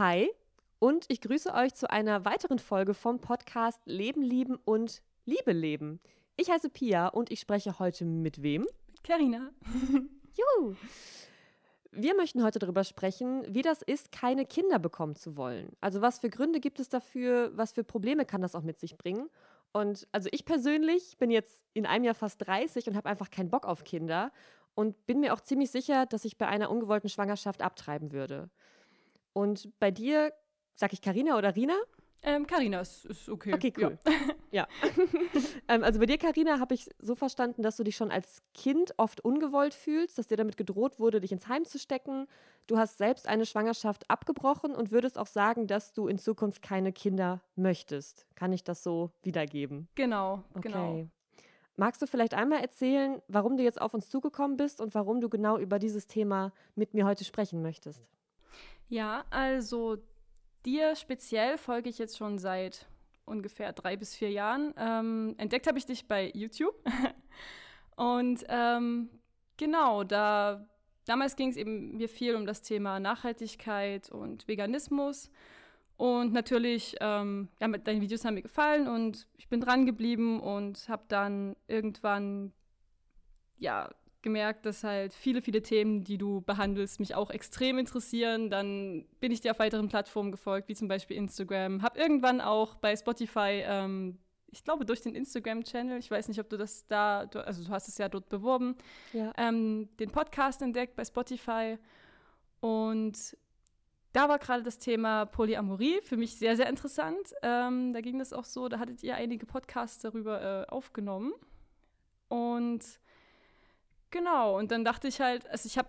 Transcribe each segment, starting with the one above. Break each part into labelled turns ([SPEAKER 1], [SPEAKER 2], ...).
[SPEAKER 1] Hi und ich grüße euch zu einer weiteren Folge vom Podcast Leben, Lieben und Liebe leben. Ich heiße Pia und ich spreche heute mit wem?
[SPEAKER 2] Mit Carina.
[SPEAKER 1] Juhu! Wir möchten heute darüber sprechen, wie das ist, keine Kinder bekommen zu wollen. Also was für Gründe gibt es dafür, was für Probleme kann das auch mit sich bringen? Und also ich persönlich bin jetzt in einem Jahr fast 30 und habe einfach keinen Bock auf Kinder und bin mir auch ziemlich sicher, dass ich bei einer ungewollten Schwangerschaft abtreiben würde. Und bei dir, sag ich Karina oder Rina?
[SPEAKER 2] Ähm, Carina ist, ist okay.
[SPEAKER 1] Okay, cool. Ja. ja. ähm, also bei dir, Karina, habe ich so verstanden, dass du dich schon als Kind oft ungewollt fühlst, dass dir damit gedroht wurde, dich ins Heim zu stecken. Du hast selbst eine Schwangerschaft abgebrochen und würdest auch sagen, dass du in Zukunft keine Kinder möchtest. Kann ich das so wiedergeben?
[SPEAKER 2] Genau, okay. genau.
[SPEAKER 1] Magst du vielleicht einmal erzählen, warum du jetzt auf uns zugekommen bist und warum du genau über dieses Thema mit mir heute sprechen möchtest?
[SPEAKER 2] Ja, also dir speziell folge ich jetzt schon seit ungefähr drei bis vier Jahren. Ähm, entdeckt habe ich dich bei YouTube. und ähm, genau, da damals ging es eben mir viel um das Thema Nachhaltigkeit und Veganismus. Und natürlich, ähm, ja, deine Videos haben mir gefallen und ich bin dran geblieben und habe dann irgendwann ja gemerkt, dass halt viele, viele Themen, die du behandelst, mich auch extrem interessieren. Dann bin ich dir auf weiteren Plattformen gefolgt, wie zum Beispiel Instagram. Hab irgendwann auch bei Spotify, ähm, ich glaube durch den Instagram-Channel, ich weiß nicht, ob du das da, du, also du hast es ja dort beworben, ja. ähm, den Podcast entdeckt bei Spotify. Und da war gerade das Thema Polyamorie für mich sehr, sehr interessant. Ähm, da ging das auch so, da hattet ihr einige Podcasts darüber äh, aufgenommen. Und Genau, und dann dachte ich halt, also ich habe,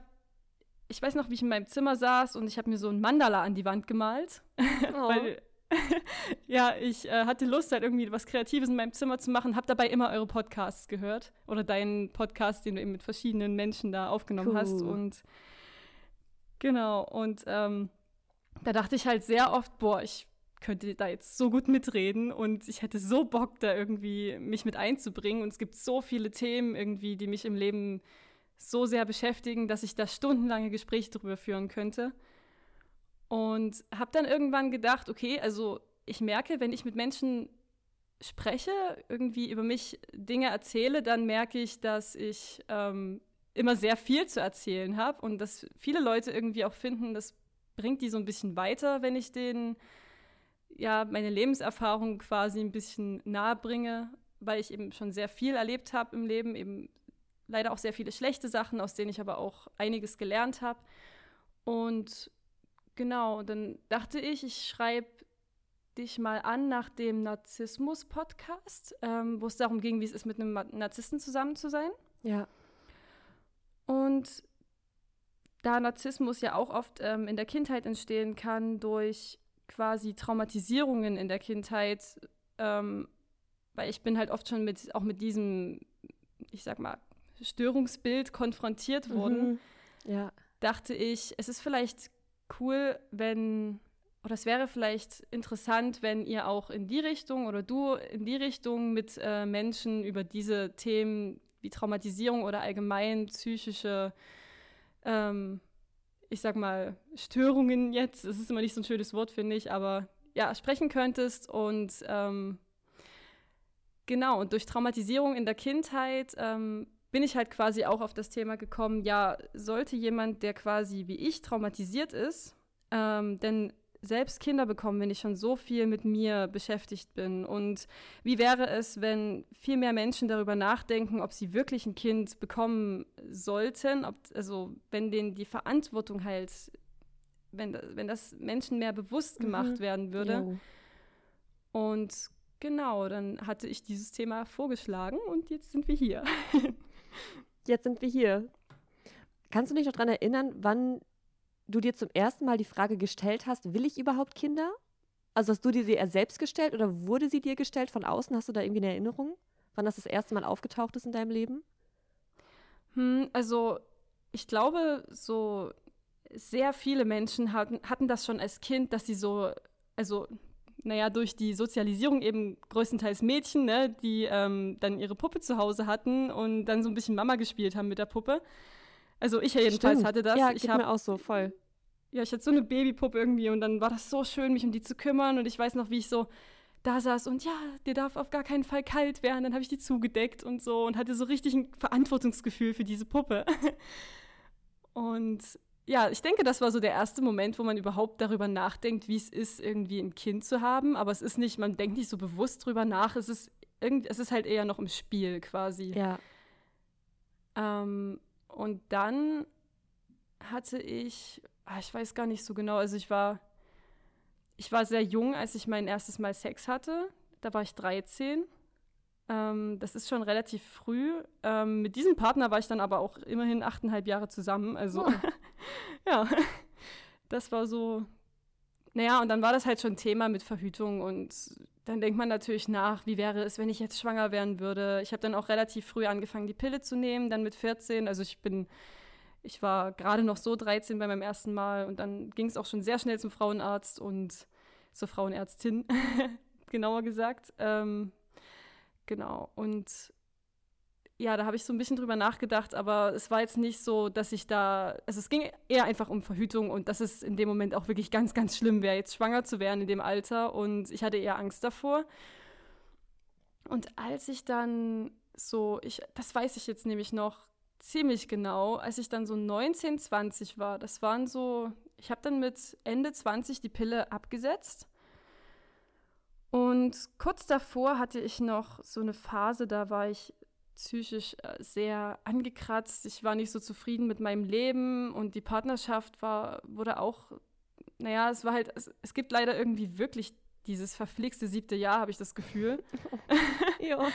[SPEAKER 2] ich weiß noch, wie ich in meinem Zimmer saß und ich habe mir so ein Mandala an die Wand gemalt, oh. weil ja, ich äh, hatte Lust, halt irgendwie was Kreatives in meinem Zimmer zu machen, habe dabei immer eure Podcasts gehört oder deinen Podcast, den du eben mit verschiedenen Menschen da aufgenommen cool. hast und genau, und ähm, da dachte ich halt sehr oft, boah, ich könnte da jetzt so gut mitreden und ich hätte so Bock, da irgendwie mich mit einzubringen. Und es gibt so viele Themen irgendwie, die mich im Leben so sehr beschäftigen, dass ich da stundenlange Gespräche darüber führen könnte. Und habe dann irgendwann gedacht, okay, also ich merke, wenn ich mit Menschen spreche, irgendwie über mich Dinge erzähle, dann merke ich, dass ich ähm, immer sehr viel zu erzählen habe und dass viele Leute irgendwie auch finden, das bringt die so ein bisschen weiter, wenn ich denen ja, meine Lebenserfahrung quasi ein bisschen nahe bringe, weil ich eben schon sehr viel erlebt habe im Leben, eben leider auch sehr viele schlechte Sachen, aus denen ich aber auch einiges gelernt habe. Und genau, dann dachte ich, ich schreibe dich mal an nach dem Narzissmus-Podcast, ähm, wo es darum ging, wie es ist, mit einem Narzissten zusammen zu sein.
[SPEAKER 1] Ja.
[SPEAKER 2] Und da Narzissmus ja auch oft ähm, in der Kindheit entstehen kann durch quasi Traumatisierungen in der Kindheit, ähm, weil ich bin halt oft schon mit, auch mit diesem, ich sag mal, Störungsbild konfrontiert mhm. worden, mhm.
[SPEAKER 1] ja.
[SPEAKER 2] dachte ich, es ist vielleicht cool, wenn, oder es wäre vielleicht interessant, wenn ihr auch in die Richtung oder du in die Richtung mit äh, Menschen über diese Themen wie Traumatisierung oder allgemein psychische ähm, ich sag mal, Störungen jetzt, es ist immer nicht so ein schönes Wort, finde ich, aber ja, sprechen könntest und ähm, genau, und durch Traumatisierung in der Kindheit ähm, bin ich halt quasi auch auf das Thema gekommen, ja, sollte jemand, der quasi wie ich traumatisiert ist, ähm, denn selbst Kinder bekommen, wenn ich schon so viel mit mir beschäftigt bin? Und wie wäre es, wenn viel mehr Menschen darüber nachdenken, ob sie wirklich ein Kind bekommen sollten? Ob, also wenn denen die Verantwortung halt, wenn, wenn das Menschen mehr bewusst mhm. gemacht mhm. werden würde. Jo. Und genau, dann hatte ich dieses Thema vorgeschlagen und jetzt sind wir hier.
[SPEAKER 1] jetzt sind wir hier. Kannst du dich noch daran erinnern, wann du dir zum ersten Mal die Frage gestellt hast, will ich überhaupt Kinder? Also hast du dir sie eher selbst gestellt oder wurde sie dir gestellt von außen? Hast du da irgendwie eine Erinnerung, wann das das erste Mal aufgetaucht ist in deinem Leben?
[SPEAKER 2] Hm, also ich glaube, so sehr viele Menschen hatten, hatten das schon als Kind, dass sie so, also naja, durch die Sozialisierung eben größtenteils Mädchen, ne, die ähm, dann ihre Puppe zu Hause hatten und dann so ein bisschen Mama gespielt haben mit der Puppe. Also ich jedenfalls Stimmt. hatte das.
[SPEAKER 1] Ja,
[SPEAKER 2] ich
[SPEAKER 1] mir auch so, voll.
[SPEAKER 2] ja, ich hatte so eine Babypuppe irgendwie und dann war das so schön, mich um die zu kümmern und ich weiß noch, wie ich so da saß und ja, dir darf auf gar keinen Fall kalt werden, dann habe ich die zugedeckt und so und hatte so richtig ein Verantwortungsgefühl für diese Puppe. und ja, ich denke, das war so der erste Moment, wo man überhaupt darüber nachdenkt, wie es ist, irgendwie ein Kind zu haben. Aber es ist nicht, man denkt nicht so bewusst drüber nach. Es ist, irgend, es ist halt eher noch im Spiel quasi.
[SPEAKER 1] Ja.
[SPEAKER 2] Ähm, und dann hatte ich, ach, ich weiß gar nicht so genau, also ich war, ich war sehr jung, als ich mein erstes Mal Sex hatte. Da war ich 13. Ähm, das ist schon relativ früh. Ähm, mit diesem Partner war ich dann aber auch immerhin achteinhalb Jahre zusammen. Also oh. ja, das war so. Naja, und dann war das halt schon Thema mit Verhütung und dann denkt man natürlich nach, wie wäre es, wenn ich jetzt schwanger werden würde. Ich habe dann auch relativ früh angefangen, die Pille zu nehmen, dann mit 14. Also ich bin, ich war gerade noch so 13 bei meinem ersten Mal und dann ging es auch schon sehr schnell zum Frauenarzt und zur Frauenärztin, genauer gesagt. Ähm, genau. Und ja, da habe ich so ein bisschen drüber nachgedacht, aber es war jetzt nicht so, dass ich da, also es ging eher einfach um Verhütung und dass es in dem Moment auch wirklich ganz, ganz schlimm wäre, jetzt schwanger zu werden in dem Alter und ich hatte eher Angst davor. Und als ich dann so, ich, das weiß ich jetzt nämlich noch ziemlich genau, als ich dann so 19, 20 war, das waren so, ich habe dann mit Ende 20 die Pille abgesetzt. Und kurz davor hatte ich noch so eine Phase, da war ich psychisch äh, sehr angekratzt. Ich war nicht so zufrieden mit meinem Leben und die Partnerschaft war, wurde auch, naja, es war halt, es, es gibt leider irgendwie wirklich dieses verflixte siebte Jahr, habe ich das Gefühl. ja.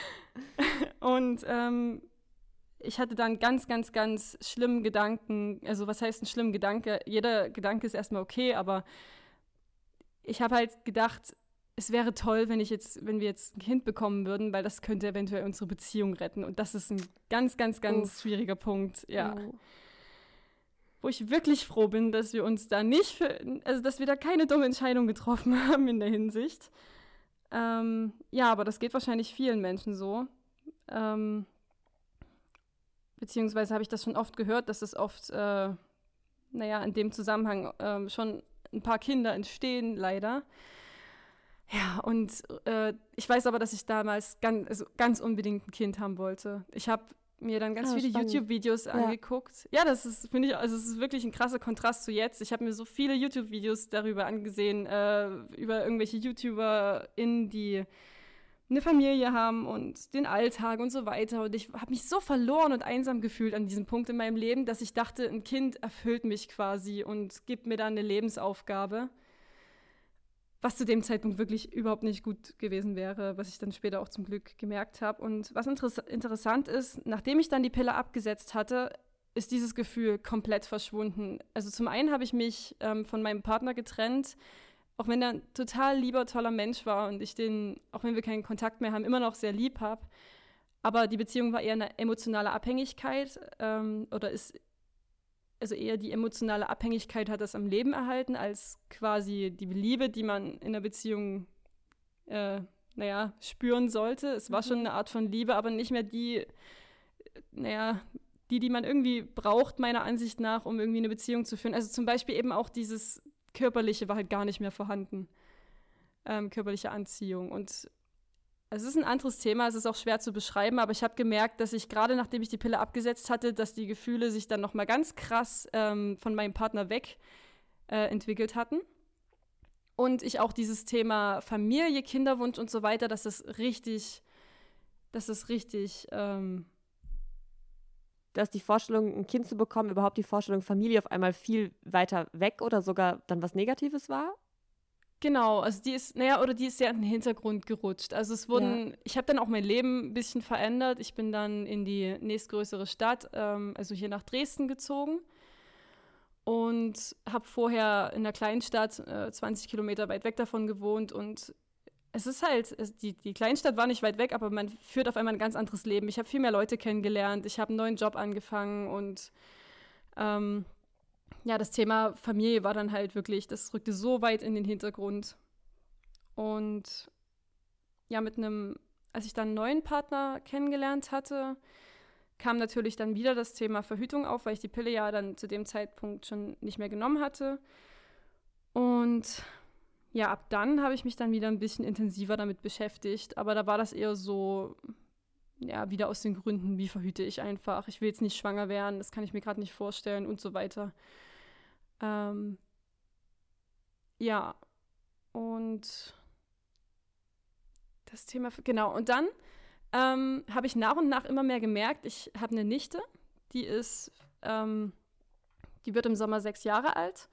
[SPEAKER 2] und ähm, ich hatte dann ganz, ganz, ganz schlimmen Gedanken. Also, was heißt ein schlimmer Gedanke? Jeder Gedanke ist erstmal okay, aber ich habe halt gedacht, es wäre toll, wenn ich jetzt, wenn wir jetzt ein Kind bekommen würden, weil das könnte eventuell unsere Beziehung retten. Und das ist ein ganz, ganz, ganz Uff. schwieriger Punkt, ja. Oh. Wo ich wirklich froh bin, dass wir uns da nicht für, also dass wir da keine dumme Entscheidung getroffen haben in der Hinsicht. Ähm, ja, aber das geht wahrscheinlich vielen Menschen so. Ähm, beziehungsweise habe ich das schon oft gehört, dass es oft, äh, naja, in dem Zusammenhang äh, schon ein paar Kinder entstehen, leider. Ja, und äh, ich weiß aber, dass ich damals ganz, also ganz unbedingt ein Kind haben wollte. Ich habe mir dann ganz ah, viele YouTube-Videos angeguckt. Ja, das ist, finde ich, also es ist wirklich ein krasser Kontrast zu jetzt. Ich habe mir so viele YouTube-Videos darüber angesehen, äh, über irgendwelche YouTuber in die eine Familie haben und den Alltag und so weiter. Und ich habe mich so verloren und einsam gefühlt an diesem Punkt in meinem Leben, dass ich dachte, ein Kind erfüllt mich quasi und gibt mir dann eine Lebensaufgabe was zu dem Zeitpunkt wirklich überhaupt nicht gut gewesen wäre, was ich dann später auch zum Glück gemerkt habe. Und was interess interessant ist, nachdem ich dann die Pille abgesetzt hatte, ist dieses Gefühl komplett verschwunden. Also zum einen habe ich mich ähm, von meinem Partner getrennt, auch wenn er ein total lieber, toller Mensch war und ich den, auch wenn wir keinen Kontakt mehr haben, immer noch sehr lieb habe. Aber die Beziehung war eher eine emotionale Abhängigkeit ähm, oder ist also eher die emotionale Abhängigkeit hat das am Leben erhalten, als quasi die Liebe, die man in der Beziehung, äh, naja, spüren sollte. Es war mhm. schon eine Art von Liebe, aber nicht mehr die, naja, die, die man irgendwie braucht, meiner Ansicht nach, um irgendwie eine Beziehung zu führen. Also zum Beispiel eben auch dieses Körperliche war halt gar nicht mehr vorhanden. Ähm, körperliche Anziehung. Und es ist ein anderes Thema, es ist auch schwer zu beschreiben, aber ich habe gemerkt, dass ich gerade nachdem ich die Pille abgesetzt hatte, dass die Gefühle sich dann nochmal ganz krass ähm, von meinem Partner weg äh, entwickelt hatten. Und ich auch dieses Thema Familie, Kinderwunsch und so weiter, dass es richtig, dass es richtig, ähm,
[SPEAKER 1] dass die Vorstellung, ein Kind zu bekommen, überhaupt die Vorstellung Familie auf einmal viel weiter weg oder sogar dann was Negatives war?
[SPEAKER 2] Genau, also die ist, naja, oder die ist sehr in den Hintergrund gerutscht. Also es wurden, ja. ich habe dann auch mein Leben ein bisschen verändert. Ich bin dann in die nächstgrößere Stadt, ähm, also hier nach Dresden gezogen und habe vorher in einer kleinen Stadt, äh, 20 Kilometer weit weg davon gewohnt und es ist halt, es, die, die Kleinstadt war nicht weit weg, aber man führt auf einmal ein ganz anderes Leben. Ich habe viel mehr Leute kennengelernt, ich habe einen neuen Job angefangen und ähm, ja, das Thema Familie war dann halt wirklich, das rückte so weit in den Hintergrund. Und ja, mit einem, als ich dann einen neuen Partner kennengelernt hatte, kam natürlich dann wieder das Thema Verhütung auf, weil ich die Pille ja dann zu dem Zeitpunkt schon nicht mehr genommen hatte. Und ja, ab dann habe ich mich dann wieder ein bisschen intensiver damit beschäftigt. Aber da war das eher so, ja, wieder aus den Gründen, wie verhüte ich einfach. Ich will jetzt nicht schwanger werden, das kann ich mir gerade nicht vorstellen und so weiter. Ähm, ja, und das Thema, genau. Und dann ähm, habe ich nach und nach immer mehr gemerkt, ich habe eine Nichte, die ist, ähm, die wird im Sommer sechs Jahre alt.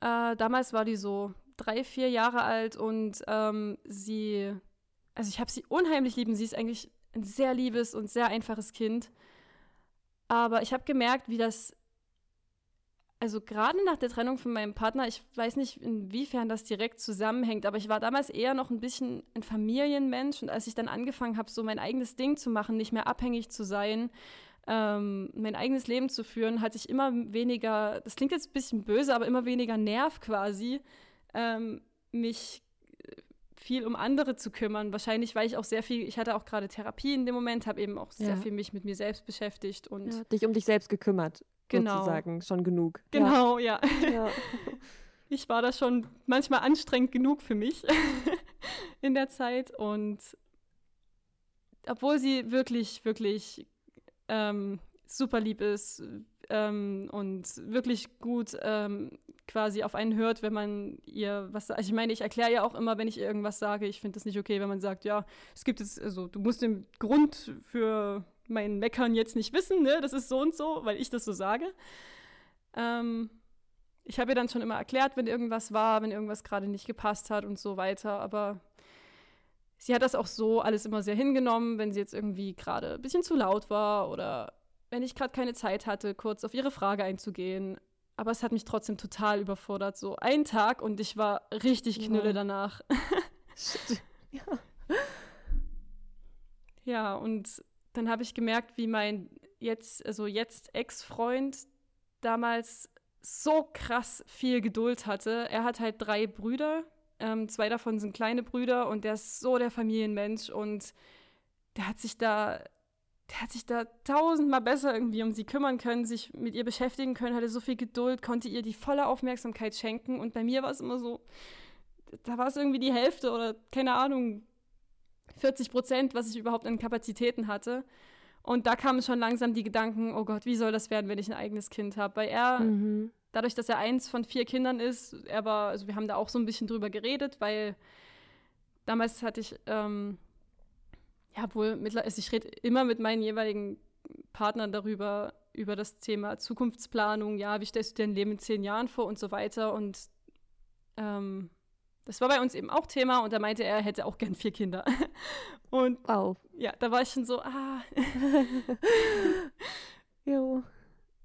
[SPEAKER 2] Äh, damals war die so drei, vier Jahre alt und ähm, sie, also ich habe sie unheimlich lieben. Sie ist eigentlich ein sehr liebes und sehr einfaches Kind. Aber ich habe gemerkt, wie das also gerade nach der Trennung von meinem Partner, ich weiß nicht, inwiefern das direkt zusammenhängt, aber ich war damals eher noch ein bisschen ein Familienmensch und als ich dann angefangen habe, so mein eigenes Ding zu machen, nicht mehr abhängig zu sein, ähm, mein eigenes Leben zu führen, hatte ich immer weniger, das klingt jetzt ein bisschen böse, aber immer weniger Nerv quasi, ähm, mich viel um andere zu kümmern. Wahrscheinlich, weil ich auch sehr viel, ich hatte auch gerade Therapie in dem Moment, habe eben auch sehr ja. viel mich mit mir selbst beschäftigt und
[SPEAKER 1] ja, dich um dich selbst gekümmert genau. sozusagen schon genug.
[SPEAKER 2] Genau, ja. ja. ja. Ich war da schon manchmal anstrengend genug für mich in der Zeit und obwohl sie wirklich, wirklich ähm, super lieb ist ähm, und wirklich gut ähm, quasi auf einen hört, wenn man ihr was sagt. Also ich meine, ich erkläre ja auch immer, wenn ich irgendwas sage, ich finde das nicht okay, wenn man sagt, ja, es gibt jetzt, also du musst den Grund für mein Meckern jetzt nicht wissen, ne? Das ist so und so, weil ich das so sage. Ähm, ich habe ihr dann schon immer erklärt, wenn irgendwas war, wenn irgendwas gerade nicht gepasst hat und so weiter, aber sie hat das auch so alles immer sehr hingenommen, wenn sie jetzt irgendwie gerade ein bisschen zu laut war oder wenn ich gerade keine Zeit hatte, kurz auf ihre Frage einzugehen. Aber es hat mich trotzdem total überfordert. So ein Tag und ich war richtig knülle ja. danach. ja. ja, und dann habe ich gemerkt, wie mein jetzt, also jetzt Ex-Freund damals so krass viel Geduld hatte. Er hat halt drei Brüder, ähm, zwei davon sind kleine Brüder und der ist so der Familienmensch und der hat sich da, der hat sich da tausendmal besser irgendwie um sie kümmern können, sich mit ihr beschäftigen können, hatte so viel Geduld, konnte ihr die volle Aufmerksamkeit schenken und bei mir war es immer so, da war es irgendwie die Hälfte oder keine Ahnung, 40 Prozent, was ich überhaupt an Kapazitäten hatte. Und da kamen schon langsam die Gedanken, oh Gott, wie soll das werden, wenn ich ein eigenes Kind habe? Weil er, mhm. dadurch, dass er eins von vier Kindern ist, er war, also wir haben da auch so ein bisschen drüber geredet, weil damals hatte ich, ähm, ja, wohl, also ich rede immer mit meinen jeweiligen Partnern darüber, über das Thema Zukunftsplanung, ja, wie stellst du dir dein Leben in zehn Jahren vor und so weiter. Und ähm, das war bei uns eben auch Thema und da meinte er, er hätte auch gern vier Kinder. Und wow. ja, da war ich schon so, ah. jo.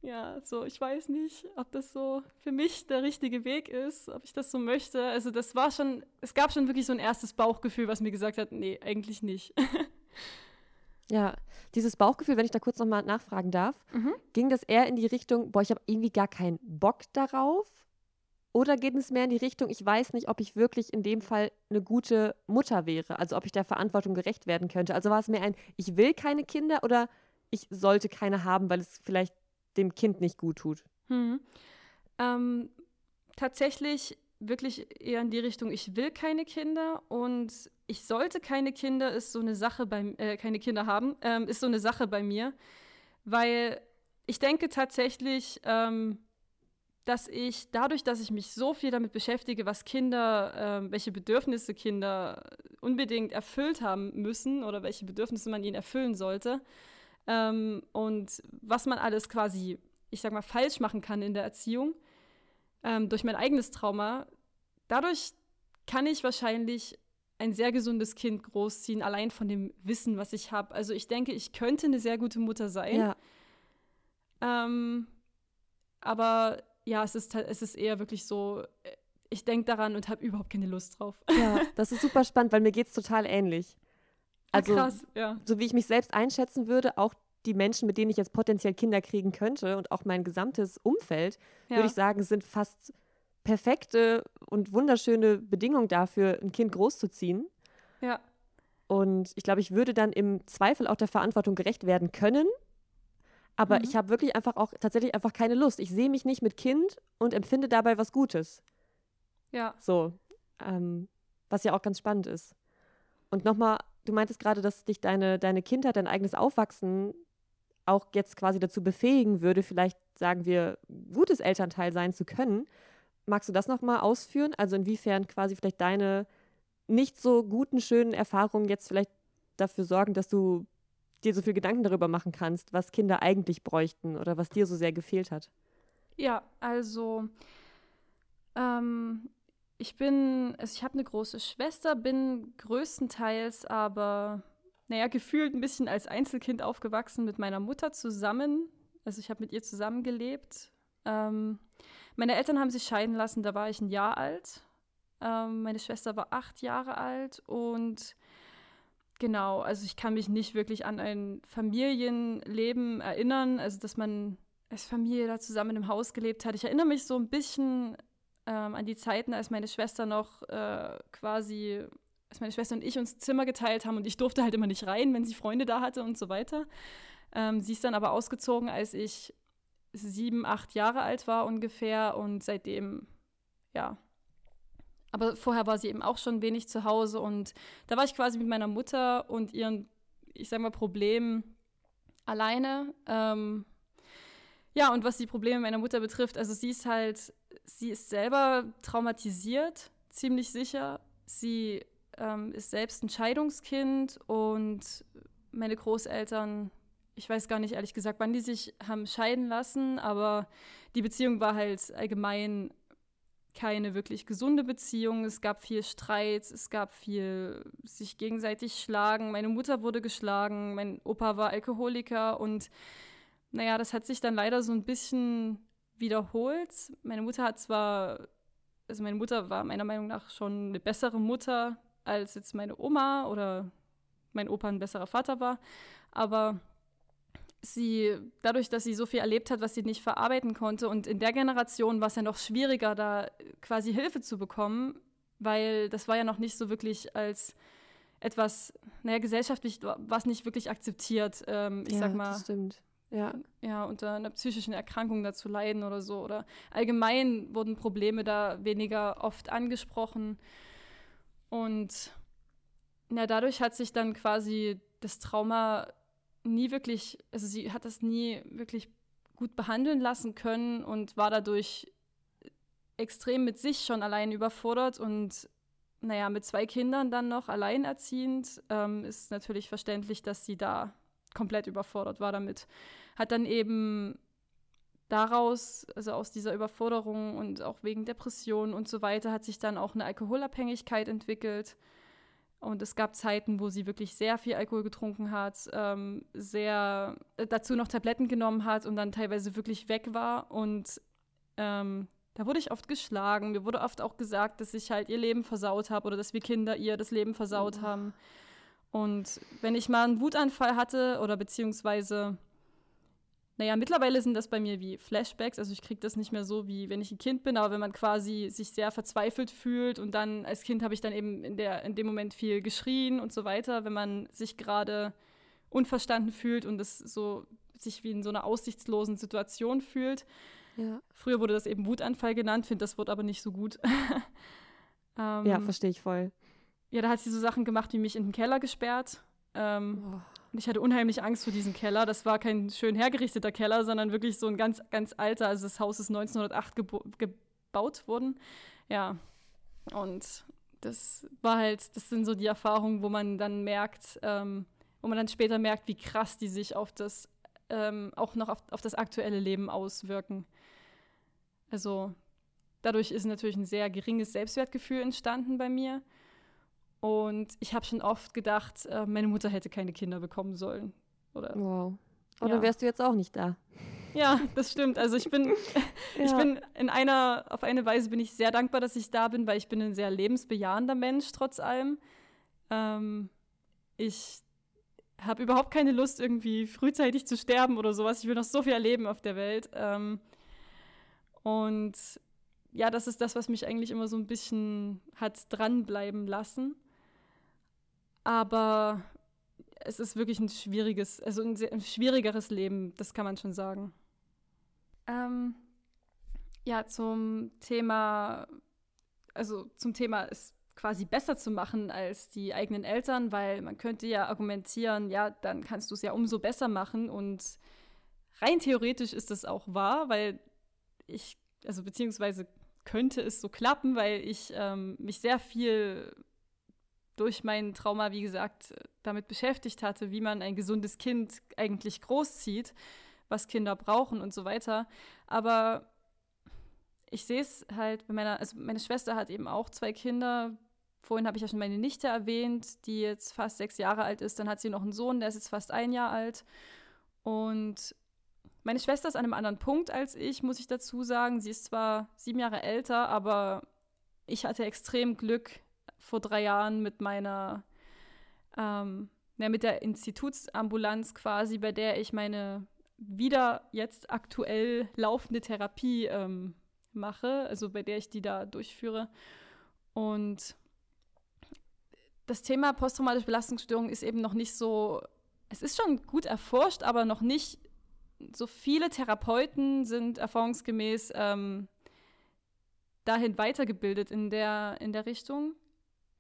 [SPEAKER 2] Ja, so, ich weiß nicht, ob das so für mich der richtige Weg ist, ob ich das so möchte. Also das war schon, es gab schon wirklich so ein erstes Bauchgefühl, was mir gesagt hat, nee, eigentlich nicht.
[SPEAKER 1] ja, dieses Bauchgefühl, wenn ich da kurz nochmal nachfragen darf, mhm. ging das eher in die Richtung, boah, ich habe irgendwie gar keinen Bock darauf? Oder geht es mehr in die Richtung, ich weiß nicht, ob ich wirklich in dem Fall eine gute Mutter wäre, also ob ich der Verantwortung gerecht werden könnte. Also war es mehr ein, ich will keine Kinder oder ich sollte keine haben, weil es vielleicht dem Kind nicht gut tut?
[SPEAKER 2] Hm. Ähm, tatsächlich wirklich eher in die Richtung, ich will keine Kinder und ich sollte keine Kinder, ist so eine Sache bei äh, keine Kinder haben, ähm, ist so eine Sache bei mir, weil ich denke tatsächlich, ähm, dass ich dadurch, dass ich mich so viel damit beschäftige, was Kinder, äh, welche Bedürfnisse Kinder unbedingt erfüllt haben müssen oder welche Bedürfnisse man ihnen erfüllen sollte ähm, und was man alles quasi, ich sag mal, falsch machen kann in der Erziehung ähm, durch mein eigenes Trauma, dadurch kann ich wahrscheinlich ein sehr gesundes Kind großziehen, allein von dem Wissen, was ich habe. Also ich denke, ich könnte eine sehr gute Mutter sein. Ja. Ähm, aber ja, es ist, es ist eher wirklich so, äh, ich denke daran und habe überhaupt keine Lust drauf.
[SPEAKER 1] Ja, das ist super spannend, weil mir geht es total ähnlich.
[SPEAKER 2] Ah, also, krass, ja.
[SPEAKER 1] so wie ich mich selbst einschätzen würde, auch die Menschen, mit denen ich jetzt potenziell Kinder kriegen könnte und auch mein gesamtes Umfeld, ja. würde ich sagen, sind fast perfekte und wunderschöne Bedingungen dafür, ein Kind großzuziehen.
[SPEAKER 2] Ja.
[SPEAKER 1] Und ich glaube, ich würde dann im Zweifel auch der Verantwortung gerecht werden können, Aber mhm. ich habe wirklich einfach auch tatsächlich einfach keine Lust. Ich sehe mich nicht mit Kind und empfinde dabei was Gutes.
[SPEAKER 2] Ja.
[SPEAKER 1] So. Ähm, was ja auch ganz spannend ist. Und nochmal, du meintest gerade, dass dich deine, deine Kindheit, dein eigenes Aufwachsen auch jetzt quasi dazu befähigen würde, vielleicht sagen wir, gutes Elternteil sein zu können. Magst du das nochmal ausführen? Also inwiefern quasi vielleicht deine nicht so guten, schönen Erfahrungen jetzt vielleicht dafür sorgen, dass du dir so viel Gedanken darüber machen kannst, was Kinder eigentlich bräuchten oder was dir so sehr gefehlt hat?
[SPEAKER 2] Ja, also ähm, ich bin, also ich habe eine große Schwester, bin größtenteils aber, naja, gefühlt ein bisschen als Einzelkind aufgewachsen mit meiner Mutter zusammen. Also ich habe mit ihr zusammengelebt. Ähm, meine Eltern haben sich scheiden lassen, da war ich ein Jahr alt. Ähm, meine Schwester war acht Jahre alt und genau, also ich kann mich nicht wirklich an ein Familienleben erinnern, also dass man als Familie da zusammen im Haus gelebt hat. Ich erinnere mich so ein bisschen ähm, an die Zeiten, als meine Schwester noch äh, quasi, als meine Schwester und ich uns Zimmer geteilt haben und ich durfte halt immer nicht rein, wenn sie Freunde da hatte und so weiter. Ähm, sie ist dann aber ausgezogen, als ich sieben, acht Jahre alt war ungefähr und seitdem, ja. Aber vorher war sie eben auch schon wenig zu Hause und da war ich quasi mit meiner Mutter und ihren, ich sag mal, Problemen alleine. Ähm, ja, und was die Probleme meiner Mutter betrifft, also sie ist halt, sie ist selber traumatisiert, ziemlich sicher. Sie ähm, ist selbst ein Scheidungskind und meine Großeltern ich weiß gar nicht ehrlich gesagt, wann die sich haben scheiden lassen, aber die Beziehung war halt allgemein keine wirklich gesunde Beziehung. Es gab viel Streit, es gab viel sich gegenseitig schlagen. Meine Mutter wurde geschlagen, mein Opa war Alkoholiker und naja, das hat sich dann leider so ein bisschen wiederholt. Meine Mutter hat zwar, also meine Mutter war meiner Meinung nach schon eine bessere Mutter als jetzt meine Oma oder mein Opa ein besserer Vater war, aber sie, dadurch, dass sie so viel erlebt hat, was sie nicht verarbeiten konnte, und in der Generation war es ja noch schwieriger, da quasi Hilfe zu bekommen, weil das war ja noch nicht so wirklich als etwas, naja, gesellschaftlich war es nicht wirklich akzeptiert, ähm, ich
[SPEAKER 1] ja,
[SPEAKER 2] sag mal.
[SPEAKER 1] Das stimmt. Ja.
[SPEAKER 2] ja, unter einer psychischen Erkrankung da zu leiden oder so. Oder allgemein wurden Probleme da weniger oft angesprochen. Und ja, dadurch hat sich dann quasi das Trauma nie wirklich, also sie hat das nie wirklich gut behandeln lassen können und war dadurch extrem mit sich schon allein überfordert und naja, mit zwei Kindern dann noch alleinerziehend, ähm, ist natürlich verständlich, dass sie da komplett überfordert war damit. Hat dann eben daraus, also aus dieser Überforderung und auch wegen Depressionen und so weiter, hat sich dann auch eine Alkoholabhängigkeit entwickelt. Und es gab Zeiten, wo sie wirklich sehr viel Alkohol getrunken hat, ähm, sehr äh, dazu noch Tabletten genommen hat und dann teilweise wirklich weg war. Und ähm, da wurde ich oft geschlagen. Mir wurde oft auch gesagt, dass ich halt ihr Leben versaut habe oder dass wir Kinder ihr das Leben versaut oh. haben. Und wenn ich mal einen Wutanfall hatte oder beziehungsweise naja, mittlerweile sind das bei mir wie Flashbacks. Also ich kriege das nicht mehr so, wie wenn ich ein Kind bin, aber wenn man quasi sich sehr verzweifelt fühlt und dann als Kind habe ich dann eben in, der, in dem Moment viel geschrien und so weiter, wenn man sich gerade unverstanden fühlt und es so sich wie in so einer aussichtslosen Situation fühlt. Ja. Früher wurde das eben Wutanfall genannt, finde das Wort aber nicht so gut.
[SPEAKER 1] ähm, ja, verstehe ich voll.
[SPEAKER 2] Ja, da hat sie so Sachen gemacht, wie mich in den Keller gesperrt. Ähm, oh. Und ich hatte unheimlich Angst vor diesem Keller. Das war kein schön hergerichteter Keller, sondern wirklich so ein ganz, ganz alter. Also das Haus ist 1908 gebaut worden. Ja. Und das war halt, das sind so die Erfahrungen, wo man dann merkt, ähm, wo man dann später merkt, wie krass die sich auf das, ähm, auch noch auf, auf das aktuelle Leben auswirken. Also dadurch ist natürlich ein sehr geringes Selbstwertgefühl entstanden bei mir. Und ich habe schon oft gedacht, äh, meine Mutter hätte keine Kinder bekommen sollen. Oder,
[SPEAKER 1] wow. Oder ja. wärst du jetzt auch nicht da.
[SPEAKER 2] Ja, das stimmt. Also ich bin, ja. ich bin in einer, auf eine Weise bin ich sehr dankbar, dass ich da bin, weil ich bin ein sehr lebensbejahender Mensch, trotz allem. Ähm, ich habe überhaupt keine Lust, irgendwie frühzeitig zu sterben oder sowas. Ich will noch so viel erleben auf der Welt. Ähm, und ja, das ist das, was mich eigentlich immer so ein bisschen hat dranbleiben lassen. Aber es ist wirklich ein schwieriges, also ein, sehr, ein schwierigeres Leben, das kann man schon sagen. Ähm, ja, zum Thema, also zum Thema es quasi besser zu machen als die eigenen Eltern, weil man könnte ja argumentieren, ja, dann kannst du es ja umso besser machen und rein theoretisch ist das auch wahr, weil ich, also beziehungsweise könnte es so klappen, weil ich ähm, mich sehr viel durch mein Trauma, wie gesagt, damit beschäftigt hatte, wie man ein gesundes Kind eigentlich großzieht, was Kinder brauchen und so weiter. Aber ich sehe es halt bei meiner, also meine Schwester hat eben auch zwei Kinder. Vorhin habe ich ja schon meine Nichte erwähnt, die jetzt fast sechs Jahre alt ist. Dann hat sie noch einen Sohn, der ist jetzt fast ein Jahr alt. Und meine Schwester ist an einem anderen Punkt als ich, muss ich dazu sagen. Sie ist zwar sieben Jahre älter, aber ich hatte extrem Glück vor drei Jahren mit meiner, ähm, ja, mit der Institutsambulanz quasi, bei der ich meine wieder jetzt aktuell laufende Therapie ähm, mache, also bei der ich die da durchführe. Und das Thema posttraumatische Belastungsstörung ist eben noch nicht so, es ist schon gut erforscht, aber noch nicht so viele Therapeuten sind erfahrungsgemäß ähm, dahin weitergebildet in der, in der Richtung.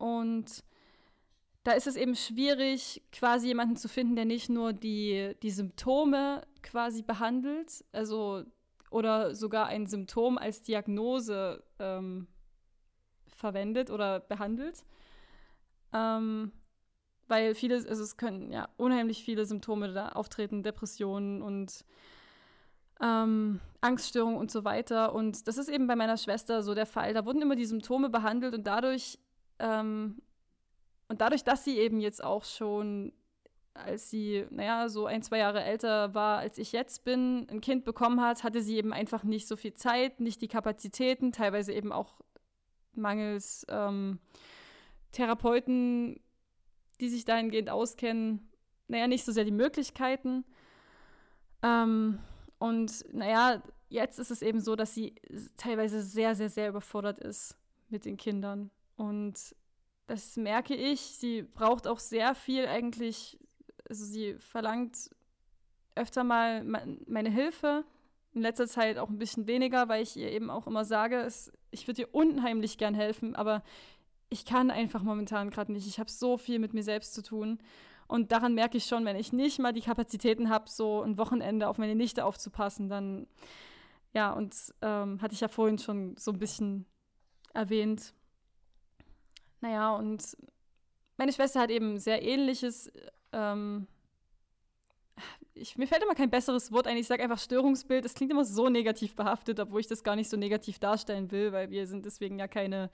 [SPEAKER 2] Und da ist es eben schwierig, quasi jemanden zu finden, der nicht nur die, die Symptome quasi behandelt, also oder sogar ein Symptom als Diagnose ähm, verwendet oder behandelt. Ähm, weil viele, also es können ja unheimlich viele Symptome da auftreten, Depressionen und ähm, Angststörungen und so weiter. Und das ist eben bei meiner Schwester so der Fall. Da wurden immer die Symptome behandelt und dadurch, ähm, und dadurch, dass sie eben jetzt auch schon als sie, naja, so ein, zwei Jahre älter war, als ich jetzt bin, ein Kind bekommen hat, hatte sie eben einfach nicht so viel Zeit, nicht die Kapazitäten, teilweise eben auch mangels ähm, Therapeuten, die sich dahingehend auskennen, naja, nicht so sehr die Möglichkeiten. Ähm, und naja, jetzt ist es eben so, dass sie teilweise sehr, sehr, sehr überfordert ist mit den Kindern. Und das merke ich. Sie braucht auch sehr viel eigentlich also sie verlangt öfter mal meine Hilfe. In letzter Zeit auch ein bisschen weniger, weil ich ihr eben auch immer sage, es, ich würde ihr unheimlich gern helfen, aber ich kann einfach momentan gerade nicht. Ich habe so viel mit mir selbst zu tun. Und daran merke ich schon, wenn ich nicht mal die Kapazitäten habe, so ein Wochenende auf meine Nichte aufzupassen, dann, ja, und ähm, hatte ich ja vorhin schon so ein bisschen erwähnt. Naja, und meine Schwester hat eben sehr ähnliches ähm, ich, mir fällt immer kein besseres Wort ein. Ich sage einfach Störungsbild. Das klingt immer so negativ behaftet, obwohl ich das gar nicht so negativ darstellen will, weil wir sind deswegen ja keine.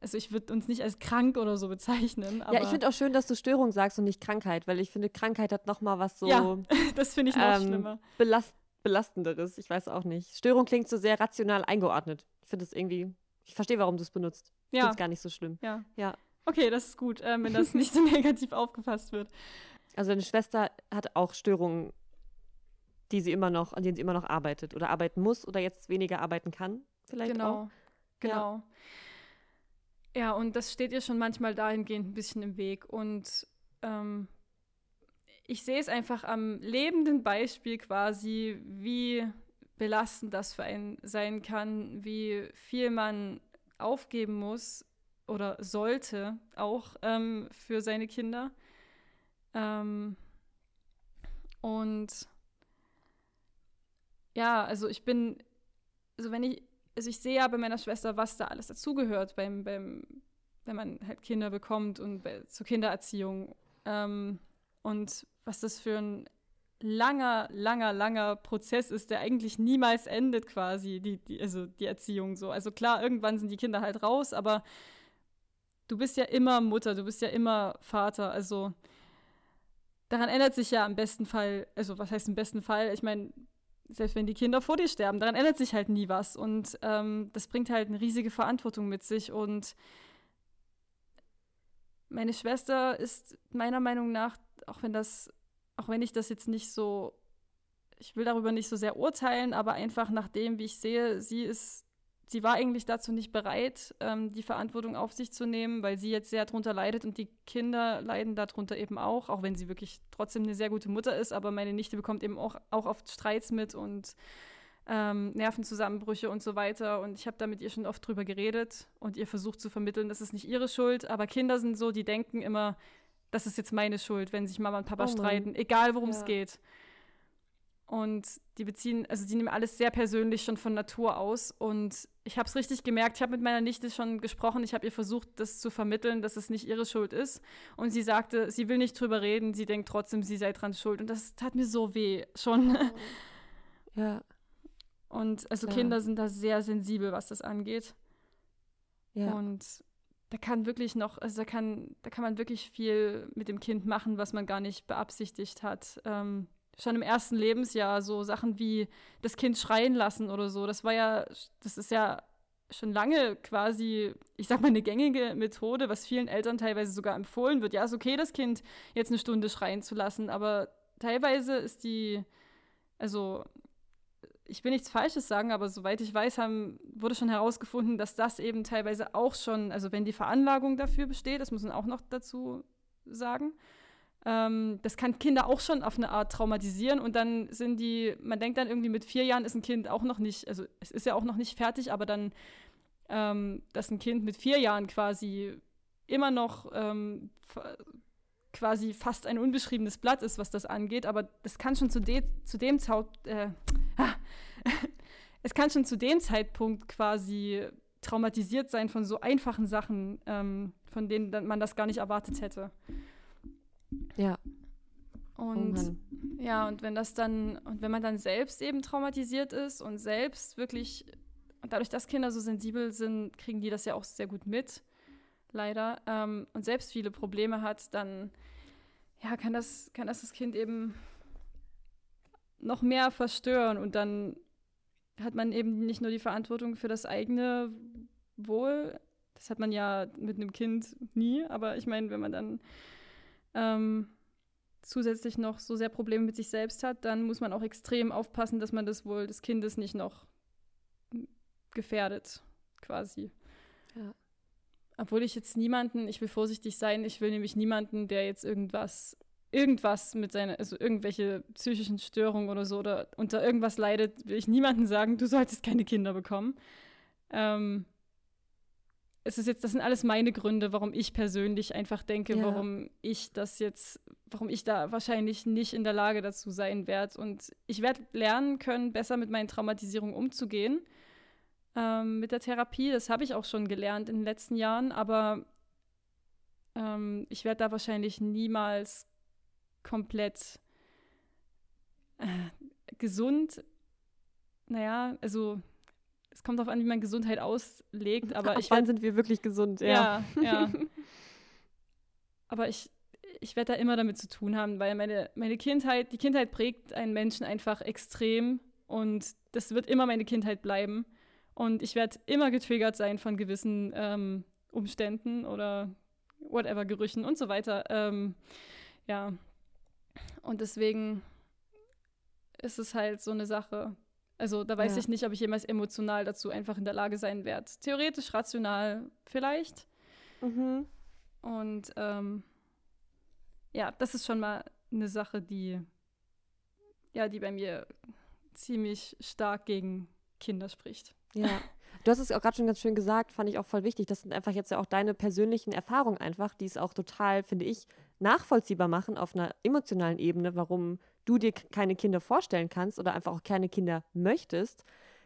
[SPEAKER 2] Also ich würde uns nicht als krank oder so bezeichnen.
[SPEAKER 1] ja, ich finde auch schön, dass du Störung sagst und nicht Krankheit, weil ich finde, Krankheit hat noch mal was so. Ja,
[SPEAKER 2] das finde ich noch ähm, schlimmer.
[SPEAKER 1] Belast belastenderes. Ich weiß auch nicht. Störung klingt so sehr rational eingeordnet. Ich finde es irgendwie. Ich verstehe, warum du es benutzt. Ja. finde es gar nicht so schlimm.
[SPEAKER 2] Ja. ja. Okay, das ist gut, äh, wenn das nicht so negativ aufgefasst wird.
[SPEAKER 1] Also deine Schwester hat auch Störungen, die sie immer noch, an denen sie immer noch arbeitet oder arbeiten muss oder jetzt weniger arbeiten kann, vielleicht
[SPEAKER 2] genau.
[SPEAKER 1] auch.
[SPEAKER 2] Genau. Ja. ja, und das steht ihr schon manchmal dahingehend ein bisschen im Weg. Und ähm, ich sehe es einfach am lebenden Beispiel quasi, wie belastend das für einen sein kann, wie viel man aufgeben muss, oder sollte auch ähm, für seine Kinder. Ähm, und ja, also ich bin, also wenn ich, also ich sehe ja bei meiner Schwester, was da alles dazugehört, beim, beim, wenn man halt Kinder bekommt und bei, zur Kindererziehung. Ähm, und was das für ein langer, langer, langer Prozess ist, der eigentlich niemals endet quasi, die, die, also die Erziehung so. Also klar, irgendwann sind die Kinder halt raus, aber du bist ja immer Mutter, du bist ja immer Vater. Also daran ändert sich ja im besten Fall, also was heißt im besten Fall? Ich meine, selbst wenn die Kinder vor dir sterben, daran ändert sich halt nie was. Und ähm, das bringt halt eine riesige Verantwortung mit sich. Und meine Schwester ist meiner Meinung nach, auch wenn das, auch wenn ich das jetzt nicht so, ich will darüber nicht so sehr urteilen, aber einfach nach dem, wie ich sehe, sie ist sie war eigentlich dazu nicht bereit, ähm, die Verantwortung auf sich zu nehmen, weil sie jetzt sehr darunter leidet und die Kinder leiden darunter eben auch, auch wenn sie wirklich trotzdem eine sehr gute Mutter ist. Aber meine Nichte bekommt eben auch, auch oft Streits mit und ähm, Nervenzusammenbrüche und so weiter. Und ich habe da mit ihr schon oft drüber geredet und ihr versucht zu vermitteln, das ist nicht ihre Schuld. Aber Kinder sind so, die denken immer, das ist jetzt meine Schuld, wenn sich Mama und Papa oh streiten, egal worum es ja. geht. Und die beziehen, also die nehmen alles sehr persönlich schon von Natur aus. Und ich habe es richtig gemerkt, ich habe mit meiner Nichte schon gesprochen, ich habe ihr versucht, das zu vermitteln, dass es nicht ihre Schuld ist. Und sie sagte, sie will nicht drüber reden, sie denkt trotzdem, sie sei dran schuld. Und das tat mir so weh schon.
[SPEAKER 1] Ja.
[SPEAKER 2] Und also Klar. Kinder sind da sehr sensibel, was das angeht. Ja. Und da kann wirklich noch, also da kann, da kann man wirklich viel mit dem Kind machen, was man gar nicht beabsichtigt hat. Ähm, schon im ersten Lebensjahr so Sachen wie das Kind schreien lassen oder so. Das war ja, das ist ja schon lange quasi, ich sag mal, eine gängige Methode, was vielen Eltern teilweise sogar empfohlen wird. Ja, ist okay, das Kind jetzt eine Stunde schreien zu lassen, aber teilweise ist die, also ich will nichts Falsches sagen, aber soweit ich weiß, haben, wurde schon herausgefunden, dass das eben teilweise auch schon, also wenn die Veranlagung dafür besteht, das muss man auch noch dazu sagen, ähm, das kann Kinder auch schon auf eine Art traumatisieren und dann sind die, man denkt dann irgendwie mit vier Jahren ist ein Kind auch noch nicht, also es ist ja auch noch nicht fertig, aber dann, ähm, dass ein Kind mit vier Jahren quasi immer noch ähm, quasi fast ein unbeschriebenes Blatt ist, was das angeht, aber das kann schon zu, de zu dem Zaut äh, ah, es kann schon zu dem Zeitpunkt quasi traumatisiert sein von so einfachen Sachen, ähm, von denen man das gar nicht erwartet hätte.
[SPEAKER 1] Ja.
[SPEAKER 2] Und oh ja, und wenn das dann, und wenn man dann selbst eben traumatisiert ist und selbst wirklich, und dadurch, dass Kinder so sensibel sind, kriegen die das ja auch sehr gut mit, leider, ähm, und selbst viele Probleme hat, dann ja, kann das, kann das das Kind eben noch mehr verstören und dann hat man eben nicht nur die Verantwortung für das eigene Wohl, das hat man ja mit einem Kind nie, aber ich meine, wenn man dann ähm, zusätzlich noch so sehr Probleme mit sich selbst hat, dann muss man auch extrem aufpassen, dass man das Wohl des Kindes nicht noch gefährdet, quasi.
[SPEAKER 1] Ja.
[SPEAKER 2] Obwohl ich jetzt niemanden, ich will vorsichtig sein, ich will nämlich niemanden, der jetzt irgendwas, irgendwas mit seiner, also irgendwelche psychischen Störungen oder so oder unter irgendwas leidet, will ich niemanden sagen, du solltest keine Kinder bekommen. Ähm, es ist jetzt, das sind alles meine Gründe, warum ich persönlich einfach denke, ja. warum ich das jetzt, warum ich da wahrscheinlich nicht in der Lage dazu sein werde. Und ich werde lernen können, besser mit meinen Traumatisierungen umzugehen. Ähm, mit der Therapie, das habe ich auch schon gelernt in den letzten Jahren, aber ähm, ich werde da wahrscheinlich niemals komplett äh, gesund. Naja, also es kommt darauf an, wie man Gesundheit auslegt, aber Ab ich
[SPEAKER 1] wann sind wir wirklich gesund,
[SPEAKER 2] ja. Ja, ja. aber ich, ich werde da immer damit zu tun haben, weil meine, meine Kindheit, die Kindheit prägt einen Menschen einfach extrem und das wird immer meine Kindheit bleiben. Und ich werde immer getriggert sein von gewissen ähm, Umständen oder whatever, Gerüchen und so weiter. Ähm, ja. Und deswegen ist es halt so eine Sache. Also da weiß ja. ich nicht, ob ich jemals emotional dazu einfach in der Lage sein werde. Theoretisch, rational vielleicht.
[SPEAKER 1] Mhm.
[SPEAKER 2] Und ähm, ja, das ist schon mal eine Sache, die ja, die bei mir ziemlich stark gegen Kinder spricht.
[SPEAKER 1] Ja. Du hast es auch gerade schon ganz schön gesagt, fand ich auch voll wichtig. Das sind einfach jetzt ja auch deine persönlichen Erfahrungen einfach, die es auch total, finde ich, nachvollziehbar machen auf einer emotionalen Ebene, warum du dir keine Kinder vorstellen kannst oder einfach auch keine Kinder möchtest.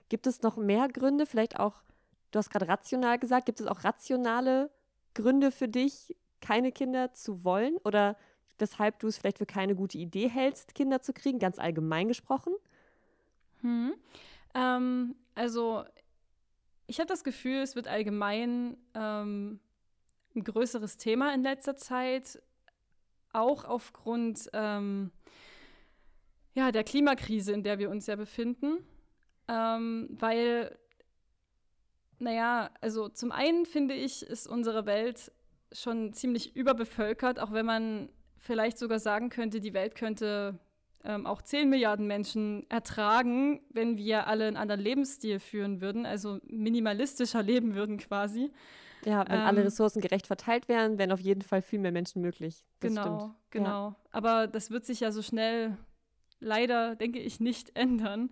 [SPEAKER 1] Gibt es noch mehr Gründe, vielleicht auch, du hast gerade rational gesagt, gibt es auch rationale Gründe für dich, keine Kinder zu wollen oder weshalb du es vielleicht für keine gute Idee hältst, Kinder zu kriegen, ganz allgemein gesprochen?
[SPEAKER 2] Hm. Ähm, also ich habe das Gefühl, es wird allgemein ähm, ein größeres Thema in letzter Zeit, auch aufgrund ähm, ja, der Klimakrise, in der wir uns ja befinden. Ähm, weil, naja, also zum einen finde ich, ist unsere Welt schon ziemlich überbevölkert, auch wenn man vielleicht sogar sagen könnte, die Welt könnte ähm, auch 10 Milliarden Menschen ertragen, wenn wir alle einen anderen Lebensstil führen würden, also minimalistischer leben würden quasi.
[SPEAKER 1] Ja, wenn ähm, alle Ressourcen gerecht verteilt wären, wären auf jeden Fall viel mehr Menschen möglich.
[SPEAKER 2] Das genau, stimmt. genau. Ja. Aber das wird sich ja so schnell leider, denke ich, nicht ändern.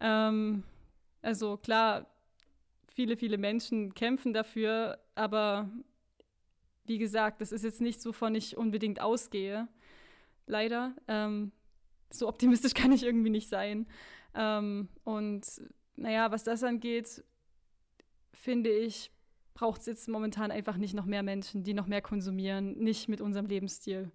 [SPEAKER 2] Ähm, also klar, viele, viele Menschen kämpfen dafür, aber wie gesagt, das ist jetzt nichts, wovon ich unbedingt ausgehe. Leider. Ähm, so optimistisch kann ich irgendwie nicht sein. Ähm, und naja, was das angeht, finde ich, braucht es jetzt momentan einfach nicht noch mehr Menschen, die noch mehr konsumieren, nicht mit unserem Lebensstil.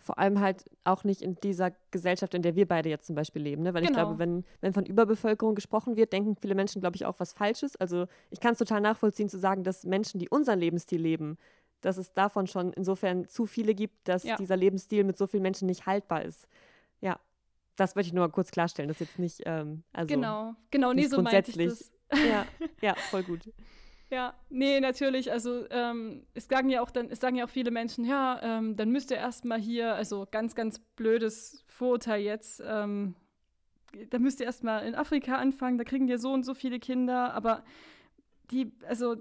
[SPEAKER 1] Vor allem halt auch nicht in dieser Gesellschaft, in der wir beide jetzt zum Beispiel leben. Ne? Weil genau. ich glaube, wenn, wenn von Überbevölkerung gesprochen wird, denken viele Menschen, glaube ich, auch was Falsches. Also ich kann es total nachvollziehen zu sagen, dass Menschen, die unseren Lebensstil leben, dass es davon schon insofern zu viele gibt, dass ja. dieser Lebensstil mit so vielen Menschen nicht haltbar ist. Ja, das möchte ich nur mal kurz klarstellen. Das ist jetzt nicht, ähm, also
[SPEAKER 2] genau, genau, nee, so meinte ich das.
[SPEAKER 1] Ja, ja, voll gut.
[SPEAKER 2] Ja, nee, natürlich. Also ähm, es sagen ja auch dann, es sagen ja auch viele Menschen, ja, ähm, dann müsst ihr erstmal hier, also ganz, ganz blödes Vorurteil jetzt, ähm, da müsst ihr erstmal in Afrika anfangen, da kriegen ja so und so viele Kinder, aber die, also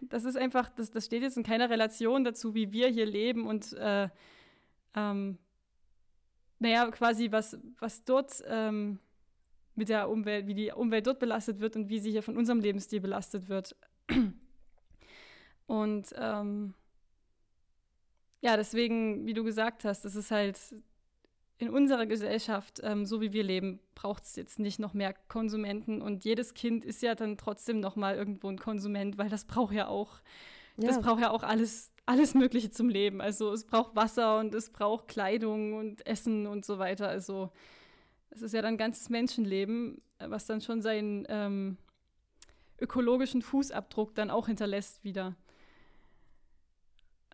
[SPEAKER 2] das ist einfach, das, das steht jetzt in keiner Relation dazu, wie wir hier leben und äh, ähm, naja, quasi was, was dort ähm, mit der Umwelt, wie die Umwelt dort belastet wird und wie sie hier von unserem Lebensstil belastet wird. Und ähm, ja, deswegen, wie du gesagt hast, das ist halt in unserer Gesellschaft, ähm, so wie wir leben, braucht es jetzt nicht noch mehr Konsumenten. Und jedes Kind ist ja dann trotzdem noch mal irgendwo ein Konsument, weil das braucht ja auch, ja. das braucht ja auch alles, alles Mögliche zum Leben. Also es braucht Wasser und es braucht Kleidung und Essen und so weiter. Also es ist ja dann ganzes Menschenleben, was dann schon seinen ähm, ökologischen Fußabdruck dann auch hinterlässt wieder.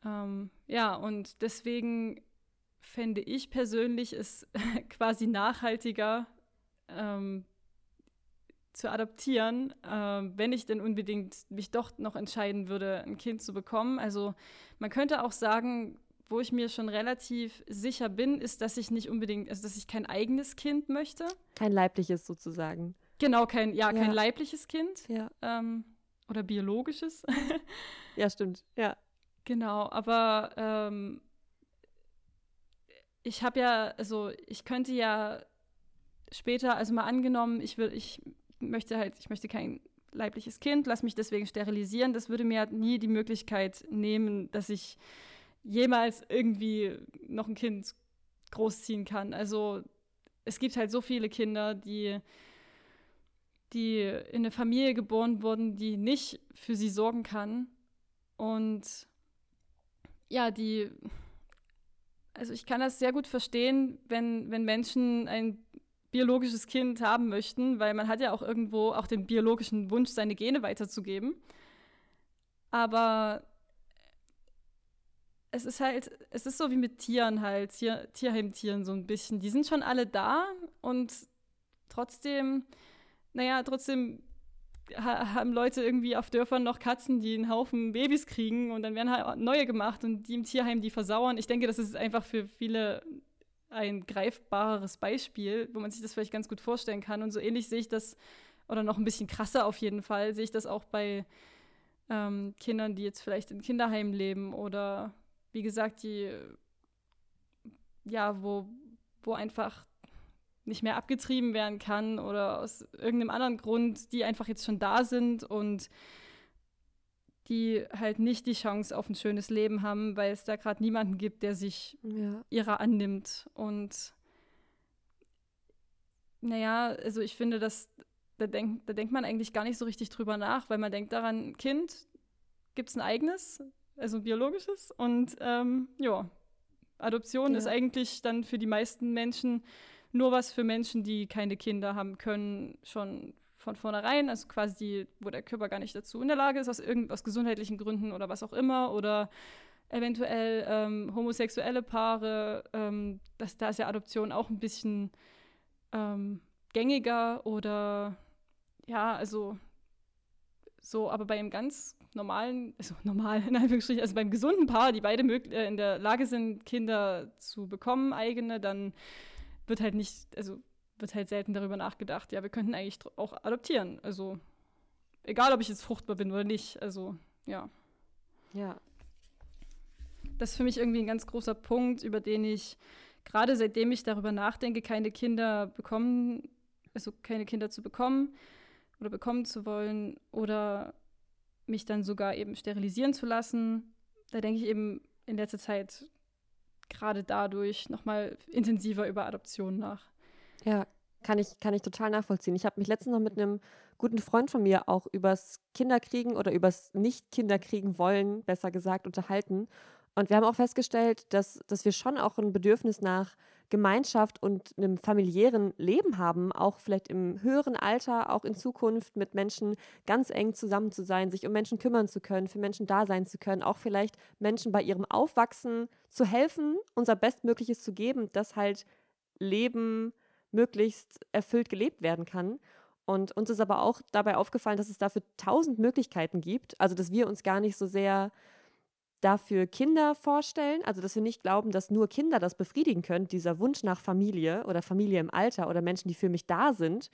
[SPEAKER 2] Ähm, ja, und deswegen fände ich persönlich es quasi nachhaltiger ähm, zu adaptieren, äh, wenn ich denn unbedingt mich doch noch entscheiden würde, ein Kind zu bekommen. Also man könnte auch sagen, wo ich mir schon relativ sicher bin, ist, dass ich nicht unbedingt, also dass ich kein eigenes Kind möchte.
[SPEAKER 1] Kein leibliches sozusagen.
[SPEAKER 2] Genau, kein, ja, ja. kein leibliches Kind. Ja. Ähm, oder biologisches.
[SPEAKER 1] ja, stimmt. Ja.
[SPEAKER 2] Genau, aber ähm, ich habe ja, also ich könnte ja später, also mal angenommen, ich will, ich möchte halt, ich möchte kein leibliches Kind, lass mich deswegen sterilisieren. Das würde mir nie die Möglichkeit nehmen, dass ich jemals irgendwie noch ein Kind großziehen kann. Also es gibt halt so viele Kinder, die, die in eine Familie geboren wurden, die nicht für sie sorgen kann. Und ja, die, also ich kann das sehr gut verstehen, wenn, wenn Menschen ein biologisches Kind haben möchten, weil man hat ja auch irgendwo auch den biologischen Wunsch, seine Gene weiterzugeben. Aber es ist halt, es ist so wie mit Tieren halt, Tier, Tierheimtieren so ein bisschen. Die sind schon alle da und trotzdem, naja, trotzdem ha haben Leute irgendwie auf Dörfern noch Katzen, die einen Haufen Babys kriegen und dann werden halt neue gemacht und die im Tierheim die versauern. Ich denke, das ist einfach für viele ein greifbareres Beispiel, wo man sich das vielleicht ganz gut vorstellen kann. Und so ähnlich sehe ich das, oder noch ein bisschen krasser auf jeden Fall, sehe ich das auch bei ähm, Kindern, die jetzt vielleicht in Kinderheimen leben oder wie gesagt, die ja, wo, wo einfach nicht mehr abgetrieben werden kann oder aus irgendeinem anderen Grund, die einfach jetzt schon da sind und die halt nicht die Chance auf ein schönes Leben haben, weil es da gerade niemanden gibt, der sich ja. ihrer annimmt. Und naja, also ich finde, dass da, denk, da denkt man eigentlich gar nicht so richtig drüber nach, weil man denkt daran, Kind, gibt es ein eigenes, also ein biologisches und ähm, ja, Adoption ja. ist eigentlich dann für die meisten Menschen nur was für Menschen, die keine Kinder haben können, schon von vornherein, also quasi wo der Körper gar nicht dazu in der Lage ist, aus, irgend, aus gesundheitlichen Gründen oder was auch immer, oder eventuell ähm, homosexuelle Paare, ähm, das, da ist ja Adoption auch ein bisschen ähm, gängiger oder ja, also so, aber bei einem ganz normalen, also normal in Anführungsstrichen, also beim gesunden Paar, die beide äh, in der Lage sind, Kinder zu bekommen, eigene, dann wird halt nicht, also wird halt selten darüber nachgedacht, ja, wir könnten eigentlich auch adoptieren. Also egal, ob ich jetzt fruchtbar bin oder nicht. Also ja.
[SPEAKER 1] Ja.
[SPEAKER 2] Das ist für mich irgendwie ein ganz großer Punkt, über den ich gerade seitdem ich darüber nachdenke, keine Kinder bekommen, also keine Kinder zu bekommen oder bekommen zu wollen oder mich dann sogar eben sterilisieren zu lassen, da denke ich eben in letzter Zeit gerade dadurch nochmal intensiver über Adoption nach.
[SPEAKER 1] Ja, kann ich, kann ich total nachvollziehen. Ich habe mich letztens noch mit einem guten Freund von mir auch übers Kinderkriegen oder übers Nicht-Kinderkriegen wollen, besser gesagt, unterhalten. Und wir haben auch festgestellt, dass, dass wir schon auch ein Bedürfnis nach Gemeinschaft und einem familiären Leben haben, auch vielleicht im höheren Alter, auch in Zukunft mit Menschen ganz eng zusammen zu sein, sich um Menschen kümmern zu können, für Menschen da sein zu können, auch vielleicht Menschen bei ihrem Aufwachsen zu helfen, unser Bestmögliches zu geben, dass halt Leben möglichst erfüllt gelebt werden kann. Und uns ist aber auch dabei aufgefallen, dass es dafür tausend Möglichkeiten gibt. Also, dass wir uns gar nicht so sehr dafür Kinder vorstellen, also dass wir nicht glauben, dass nur Kinder das befriedigen können, dieser Wunsch nach Familie oder Familie im Alter oder Menschen, die für mich da sind,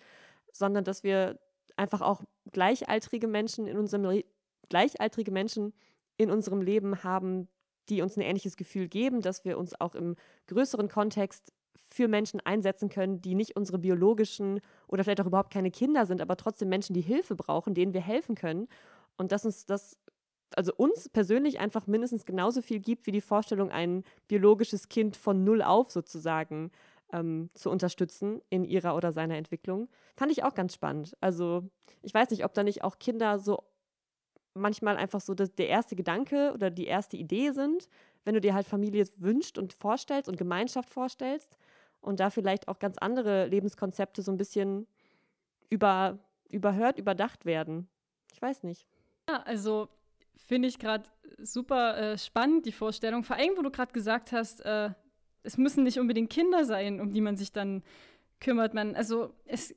[SPEAKER 1] sondern dass wir einfach auch gleichaltrige Menschen in unserem Le gleichaltrige Menschen in unserem Leben haben, die uns ein ähnliches Gefühl geben, dass wir uns auch im größeren Kontext für Menschen einsetzen können, die nicht unsere biologischen oder vielleicht auch überhaupt keine Kinder sind, aber trotzdem Menschen, die Hilfe brauchen, denen wir helfen können. Und dass uns das also uns persönlich einfach mindestens genauso viel gibt wie die Vorstellung, ein biologisches Kind von null auf sozusagen ähm, zu unterstützen in ihrer oder seiner Entwicklung. Fand ich auch ganz spannend. Also ich weiß nicht, ob da nicht auch Kinder so manchmal einfach so das, der erste Gedanke oder die erste Idee sind, wenn du dir halt Familie wünscht und vorstellst und Gemeinschaft vorstellst und da vielleicht auch ganz andere Lebenskonzepte so ein bisschen über, überhört, überdacht werden. Ich weiß nicht.
[SPEAKER 2] Ja, also Finde ich gerade super äh, spannend, die Vorstellung. Vor allem, wo du gerade gesagt hast, äh, es müssen nicht unbedingt Kinder sein, um die man sich dann kümmert. Man, also es, äh,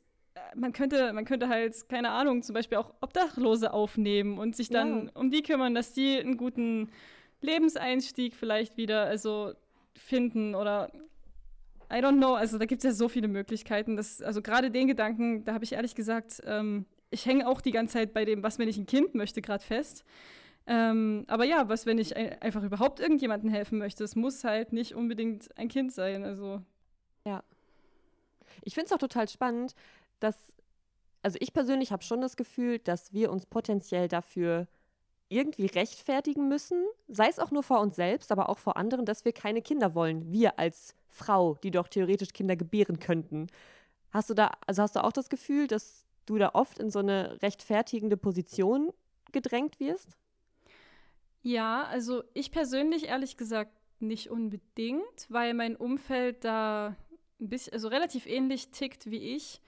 [SPEAKER 2] man, könnte, man könnte halt, keine Ahnung, zum Beispiel auch Obdachlose aufnehmen und sich dann ja. um die kümmern, dass die einen guten Lebenseinstieg vielleicht wieder also finden oder I don't know. Also da gibt es ja so viele Möglichkeiten. Dass, also gerade den Gedanken, da habe ich ehrlich gesagt, ähm, ich hänge auch die ganze Zeit bei dem, was wenn ich ein Kind möchte, gerade fest. Ähm, aber ja, was, wenn ich ein, einfach überhaupt irgendjemandem helfen möchte? Es muss halt nicht unbedingt ein Kind sein. Also.
[SPEAKER 1] Ja. Ich finde es auch total spannend, dass, also ich persönlich habe schon das Gefühl, dass wir uns potenziell dafür irgendwie rechtfertigen müssen, sei es auch nur vor uns selbst, aber auch vor anderen, dass wir keine Kinder wollen. Wir als Frau, die doch theoretisch Kinder gebären könnten. Hast du da, also hast du auch das Gefühl, dass du da oft in so eine rechtfertigende Position gedrängt wirst?
[SPEAKER 2] Ja, also ich persönlich ehrlich gesagt nicht unbedingt, weil mein Umfeld da ein bisschen, also relativ ähnlich tickt wie ich.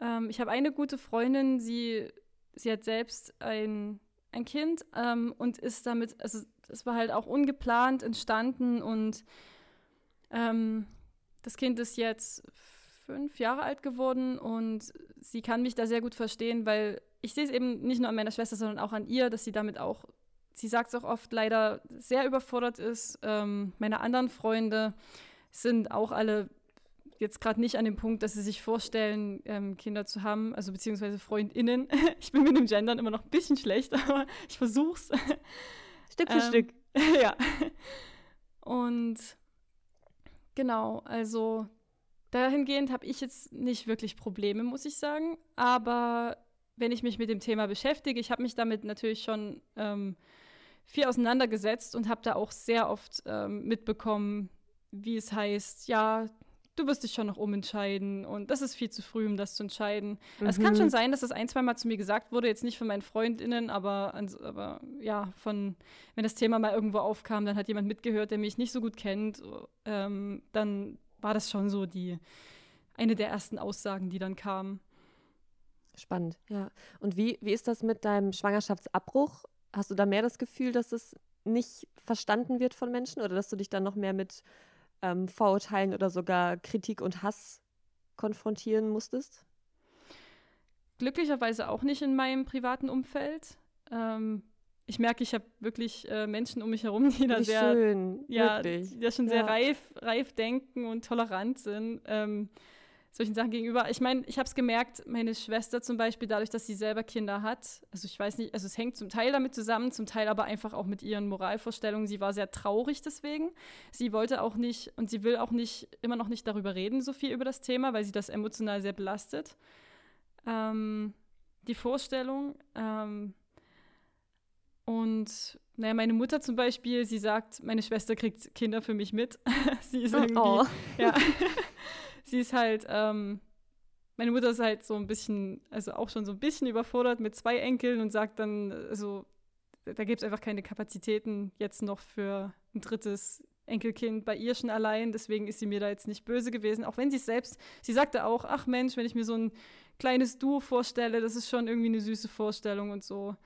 [SPEAKER 2] Ähm, ich habe eine gute Freundin, sie, sie hat selbst ein, ein Kind ähm, und ist damit, also es war halt auch ungeplant entstanden und ähm, das Kind ist jetzt fünf Jahre alt geworden und sie kann mich da sehr gut verstehen, weil ich sehe es eben nicht nur an meiner Schwester, sondern auch an ihr, dass sie damit auch sie sagt es auch oft, leider sehr überfordert ist. Ähm, meine anderen Freunde sind auch alle jetzt gerade nicht an dem Punkt, dass sie sich vorstellen, ähm, Kinder zu haben, also beziehungsweise FreundInnen. ich bin mit dem Gendern immer noch ein bisschen schlecht, aber ich versuch's.
[SPEAKER 1] Stück für ähm, Stück.
[SPEAKER 2] ja. Und genau, also dahingehend habe ich jetzt nicht wirklich Probleme, muss ich sagen. Aber wenn ich mich mit dem Thema beschäftige, ich habe mich damit natürlich schon ähm, viel auseinandergesetzt und habe da auch sehr oft ähm, mitbekommen, wie es heißt, ja, du wirst dich schon noch umentscheiden und das ist viel zu früh, um das zu entscheiden. Mhm. Es kann schon sein, dass das ein, zwei Mal zu mir gesagt wurde, jetzt nicht von meinen FreundInnen, aber, aber ja, von, wenn das Thema mal irgendwo aufkam, dann hat jemand mitgehört, der mich nicht so gut kennt, ähm, dann war das schon so die, eine der ersten Aussagen, die dann kamen.
[SPEAKER 1] Spannend, ja. Und wie, wie ist das mit deinem Schwangerschaftsabbruch? Hast du da mehr das Gefühl, dass es nicht verstanden wird von Menschen oder dass du dich dann noch mehr mit ähm, Vorurteilen oder sogar Kritik und Hass konfrontieren musstest?
[SPEAKER 2] Glücklicherweise auch nicht in meinem privaten Umfeld. Ähm, ich merke, ich habe wirklich äh, Menschen um mich herum, die da sehr,
[SPEAKER 1] schön,
[SPEAKER 2] ja,
[SPEAKER 1] wirklich.
[SPEAKER 2] die da schon
[SPEAKER 1] Ja.
[SPEAKER 2] sehr reif, reif denken und tolerant sind. Ähm, solchen Sachen gegenüber. Ich meine, ich habe es gemerkt, meine Schwester zum Beispiel, dadurch, dass sie selber Kinder hat, also ich weiß nicht, also es hängt zum Teil damit zusammen, zum Teil aber einfach auch mit ihren Moralvorstellungen. Sie war sehr traurig deswegen. Sie wollte auch nicht und sie will auch nicht, immer noch nicht darüber reden, so viel über das Thema, weil sie das emotional sehr belastet. Ähm, die Vorstellung. Ähm, und naja, meine Mutter zum Beispiel, sie sagt, meine Schwester kriegt Kinder für mich mit. sie ist irgendwie,
[SPEAKER 1] Oh.
[SPEAKER 2] ja, sie ist halt, ähm, meine Mutter ist halt so ein bisschen, also auch schon so ein bisschen überfordert mit zwei Enkeln und sagt dann, also da gibt es einfach keine Kapazitäten jetzt noch für ein drittes Enkelkind bei ihr schon allein. Deswegen ist sie mir da jetzt nicht böse gewesen. Auch wenn sie es selbst, sie sagte auch, ach Mensch, wenn ich mir so ein kleines Duo vorstelle, das ist schon irgendwie eine süße Vorstellung und so.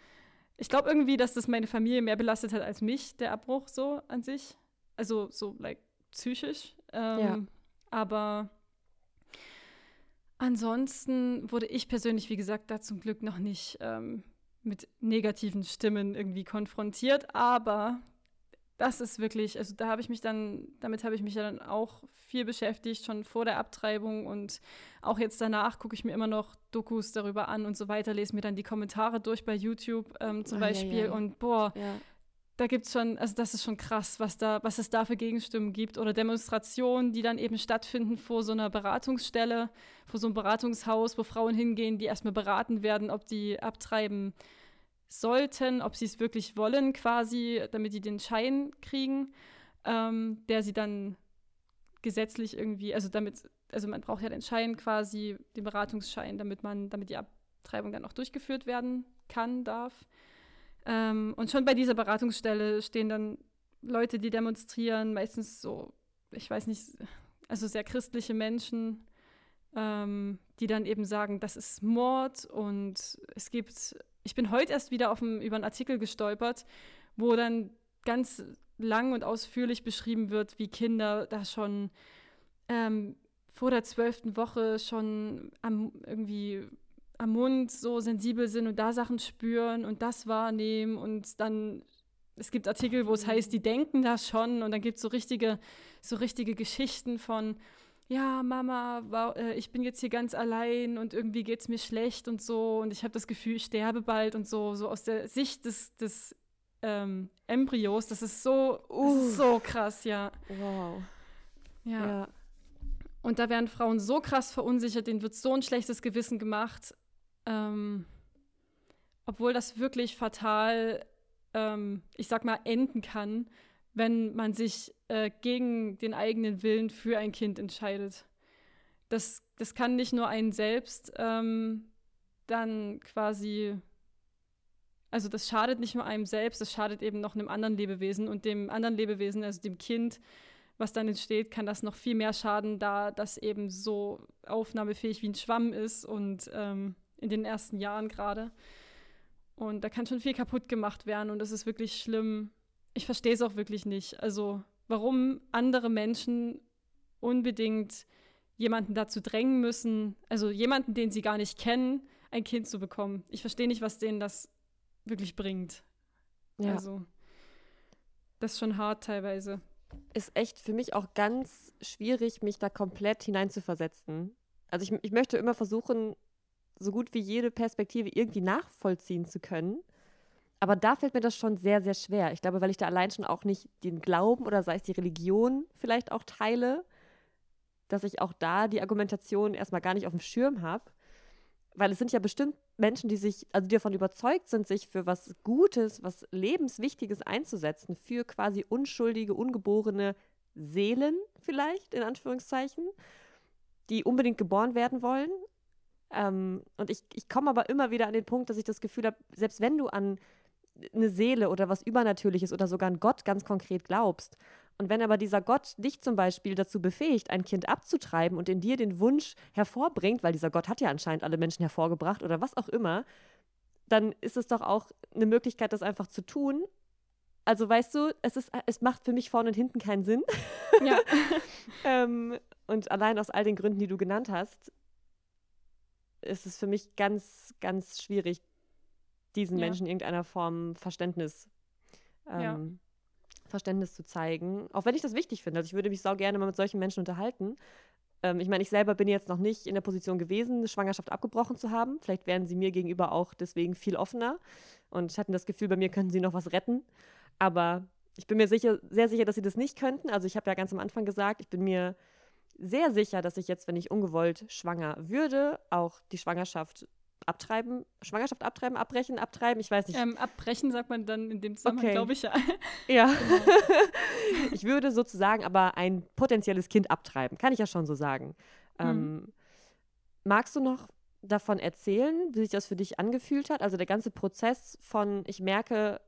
[SPEAKER 2] Ich glaube irgendwie, dass das meine Familie mehr belastet hat als mich, der Abbruch so an sich. Also so, like, psychisch. Ähm,
[SPEAKER 1] Ja.
[SPEAKER 2] Aber ansonsten wurde ich persönlich, wie gesagt, da zum Glück noch nicht ähm, mit negativen Stimmen irgendwie konfrontiert. Aber das ist wirklich, also da habe ich mich dann, damit habe ich mich ja dann auch viel beschäftigt, schon vor der Abtreibung und auch jetzt danach gucke ich mir immer noch Dokus darüber an und so weiter, lese mir dann die Kommentare durch bei YouTube ähm, zum
[SPEAKER 1] ei,
[SPEAKER 2] Beispiel
[SPEAKER 1] ei.
[SPEAKER 2] und boah,
[SPEAKER 1] Ja.
[SPEAKER 2] Da gibt es schon, also das ist schon krass, was da, was es da für Gegenstimmen gibt oder Demonstrationen, die dann eben stattfinden vor so einer Beratungsstelle, vor so einem Beratungshaus, wo Frauen hingehen, die erstmal beraten werden, ob die abtreiben sollten, ob sie es wirklich wollen, quasi, damit die den Schein kriegen, ähm, der sie dann gesetzlich irgendwie, also damit, also man braucht ja den Schein quasi, den Beratungsschein, damit man, damit die Abtreibung dann auch durchgeführt werden kann, darf. Ähm, und schon bei dieser Beratungsstelle stehen dann Leute, die demonstrieren, meistens so, ich weiß nicht, also sehr christliche Menschen, ähm, die dann eben sagen, das ist Mord und es gibt, ich bin heute erst wieder auf ein, über einen Artikel gestolpert, wo dann ganz lang und ausführlich beschrieben wird, wie Kinder da schon ähm, vor der zwölften Woche schon am, irgendwie am Mund so sensibel sind und da Sachen spüren und das wahrnehmen und dann es gibt Artikel, wo es heißt, die denken das schon und dann gibt es so richtige, so richtige Geschichten von ja, Mama, äh, ich bin jetzt hier ganz allein und irgendwie geht es mir schlecht und so und ich habe das Gefühl, ich sterbe bald und so, so aus der Sicht des, des ähm, Embryos, das ist so, das
[SPEAKER 1] Uh.
[SPEAKER 2] ist so krass, ja.
[SPEAKER 1] Wow.
[SPEAKER 2] ja.
[SPEAKER 1] Ja.
[SPEAKER 2] Und da werden Frauen so krass verunsichert, denen wird so ein schlechtes Gewissen gemacht, ähm, obwohl das wirklich fatal, ähm, ich sag mal, enden kann, wenn man sich äh, gegen den eigenen Willen für ein Kind entscheidet. Das, das kann nicht nur einen selbst ähm, dann quasi, also das schadet nicht nur einem selbst, das schadet eben noch einem anderen Lebewesen und dem anderen Lebewesen, also dem Kind, was dann entsteht, kann das noch viel mehr schaden, da das eben so aufnahmefähig wie ein Schwamm ist und ähm, in den ersten Jahren gerade. Und da kann schon viel kaputt gemacht werden und das ist wirklich schlimm. Ich verstehe es auch wirklich nicht. Also warum andere Menschen unbedingt jemanden dazu drängen müssen, also jemanden, den sie gar nicht kennen, ein Kind zu bekommen. Ich verstehe nicht, was denen das wirklich bringt.
[SPEAKER 1] Ja.
[SPEAKER 2] Also das ist schon hart teilweise.
[SPEAKER 1] ist echt für mich auch ganz schwierig, mich da komplett hineinzuversetzen. Also ich, ich möchte immer versuchen, so gut wie jede Perspektive irgendwie nachvollziehen zu können. Aber da fällt mir das schon sehr, sehr schwer. Ich glaube, weil ich da allein schon auch nicht den Glauben oder sei es die Religion vielleicht auch teile, dass ich auch da die Argumentation erstmal gar nicht auf dem Schirm habe. Weil es sind ja bestimmt Menschen, die sich, also die davon überzeugt sind, sich für was Gutes, was Lebenswichtiges einzusetzen, für quasi unschuldige, ungeborene Seelen vielleicht, in Anführungszeichen, die unbedingt geboren werden wollen. Ähm, und ich, ich komme aber immer wieder an den Punkt, dass ich das Gefühl habe, selbst wenn du an eine Seele oder was Übernatürliches oder sogar an Gott ganz konkret glaubst, und wenn aber dieser Gott dich zum Beispiel dazu befähigt, ein Kind abzutreiben und in dir den Wunsch hervorbringt, weil dieser Gott hat ja anscheinend alle Menschen hervorgebracht oder was auch immer, dann ist es doch auch eine Möglichkeit, das einfach zu tun. Also weißt du, es, ist, es macht für mich vorne und hinten keinen Sinn.
[SPEAKER 2] Ja.
[SPEAKER 1] ähm, und allein aus all den Gründen, die du genannt hast, ist es für mich ganz, ganz schwierig, diesen
[SPEAKER 2] Ja.
[SPEAKER 1] Menschen in irgendeiner Form Verständnis, ähm,
[SPEAKER 2] Ja.
[SPEAKER 1] Verständnis zu zeigen. Auch wenn ich das wichtig finde. Also ich würde mich sau gerne mal mit solchen Menschen unterhalten. Ähm, ich meine, ich selber bin jetzt noch nicht in der Position gewesen, eine Schwangerschaft abgebrochen zu haben. Vielleicht wären sie mir gegenüber auch deswegen viel offener und hatten das Gefühl, bei mir könnten sie noch was retten. Aber ich bin mir sicher, sehr sicher, dass sie das nicht könnten. Also ich habe ja ganz am Anfang gesagt, ich bin mir sehr sicher, dass ich jetzt, wenn ich ungewollt schwanger würde, auch die Schwangerschaft abtreiben, Schwangerschaft abtreiben, abbrechen, abtreiben, ich weiß nicht.
[SPEAKER 2] Ähm, abbrechen sagt man dann in dem Zusammenhang,
[SPEAKER 1] Okay.
[SPEAKER 2] glaube ich, ja.
[SPEAKER 1] ja.
[SPEAKER 2] Genau.
[SPEAKER 1] ich würde sozusagen aber ein potenzielles Kind abtreiben, kann ich ja schon so sagen.
[SPEAKER 2] Mhm.
[SPEAKER 1] Ähm, magst du noch davon erzählen, wie sich das für dich angefühlt hat? Also der ganze Prozess von, ich merke,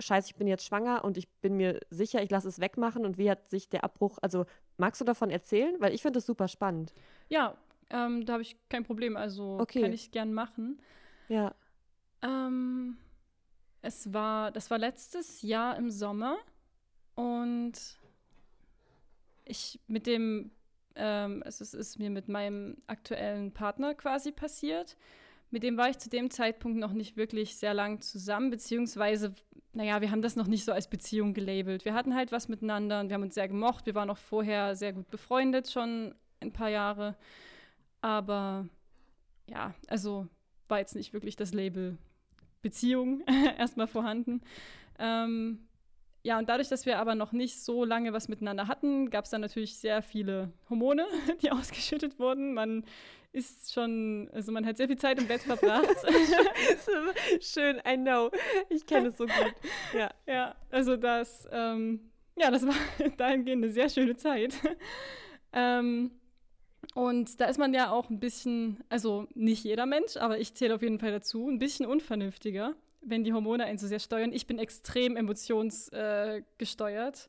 [SPEAKER 1] scheiße, ich bin jetzt schwanger und ich bin mir sicher, ich lasse es wegmachen und wie hat sich der Abbruch, also magst du davon erzählen? Weil ich finde das super spannend.
[SPEAKER 2] Ja, ähm, da habe ich kein Problem. Also
[SPEAKER 1] Okay.
[SPEAKER 2] kann ich gern machen.
[SPEAKER 1] Ja.
[SPEAKER 2] Ähm, es war, das war letztes Jahr im Sommer und ich mit dem, ähm, es ist, ist mir mit meinem aktuellen Partner quasi passiert. Mit dem war ich zu dem Zeitpunkt noch nicht wirklich sehr lang zusammen, beziehungsweise, naja, wir haben das noch nicht so als Beziehung gelabelt. Wir hatten halt was miteinander und wir haben uns sehr gemocht. Wir waren auch vorher sehr gut befreundet, schon ein paar Jahre. Aber ja, also war jetzt nicht wirklich das Label Beziehung erstmal vorhanden. Ähm, ja, und dadurch, dass wir aber noch nicht so lange was miteinander hatten, gab es dann natürlich sehr viele Hormone, die ausgeschüttet wurden. Man ist schon, also man hat sehr viel Zeit im Bett verbracht.
[SPEAKER 1] Schön, I know. Ich kenne es so gut. Ja.
[SPEAKER 2] ja, also das, ähm, ja, das war dahingehend eine sehr schöne Zeit. ähm, und da ist man ja auch ein bisschen, also nicht jeder Mensch, aber ich zähle auf jeden Fall dazu, ein bisschen unvernünftiger, wenn die Hormone einen so sehr steuern. Ich bin extrem emotionsgesteuert. Äh,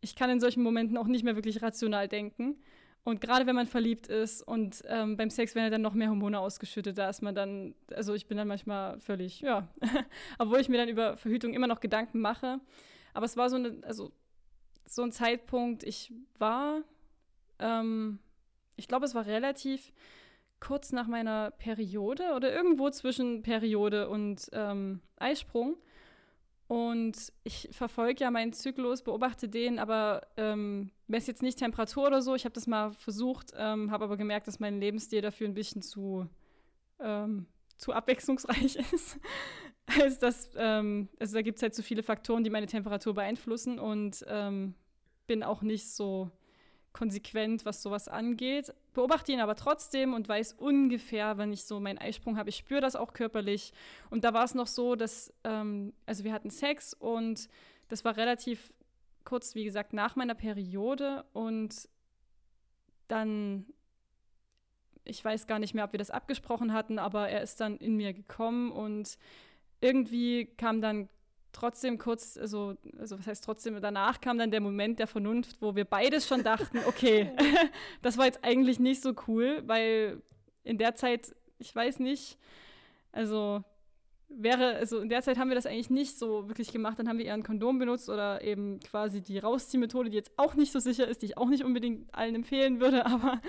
[SPEAKER 2] ich kann in solchen Momenten auch nicht mehr wirklich rational denken. Und gerade wenn man verliebt ist und ähm, beim Sex werden ja dann noch mehr Hormone ausgeschüttet, da ist man dann, also ich bin dann manchmal völlig, ja, obwohl ich mir dann über Verhütung immer noch Gedanken mache. Aber es war so eine, also so ein Zeitpunkt, ich war, ähm, ich glaube, es war relativ kurz nach meiner Periode oder irgendwo zwischen Periode und ähm, Eisprung. Und ich verfolge ja meinen Zyklus, beobachte den, aber ähm, messe jetzt nicht Temperatur oder so. Ich habe das mal versucht, ähm, habe aber gemerkt, dass mein Lebensstil dafür ein bisschen zu, ähm, zu abwechslungsreich ist. als das, ähm, also da gibt es halt so viele Faktoren, die meine Temperatur beeinflussen und ähm, bin auch nicht so konsequent, was sowas angeht. Beobachte ihn aber trotzdem und weiß ungefähr, wenn ich so meinen Eisprung habe. Ich spüre das auch körperlich. Und da war es noch so, dass, ähm, also wir hatten Sex und das war relativ kurz, wie gesagt, nach meiner Periode und dann, ich weiß gar nicht mehr, ob wir das abgesprochen hatten, aber er ist dann in mir gekommen und irgendwie kam dann trotzdem kurz, also, also was heißt trotzdem, danach kam dann der Moment der Vernunft, wo wir beides schon dachten, okay, das war jetzt eigentlich nicht so cool, weil in der Zeit, ich weiß nicht, also wäre, also in der Zeit haben wir das eigentlich nicht so wirklich gemacht, dann haben wir eher ein Kondom benutzt oder eben quasi die Rausziehmethode, die jetzt auch nicht so sicher ist, die ich auch nicht unbedingt allen empfehlen würde, aber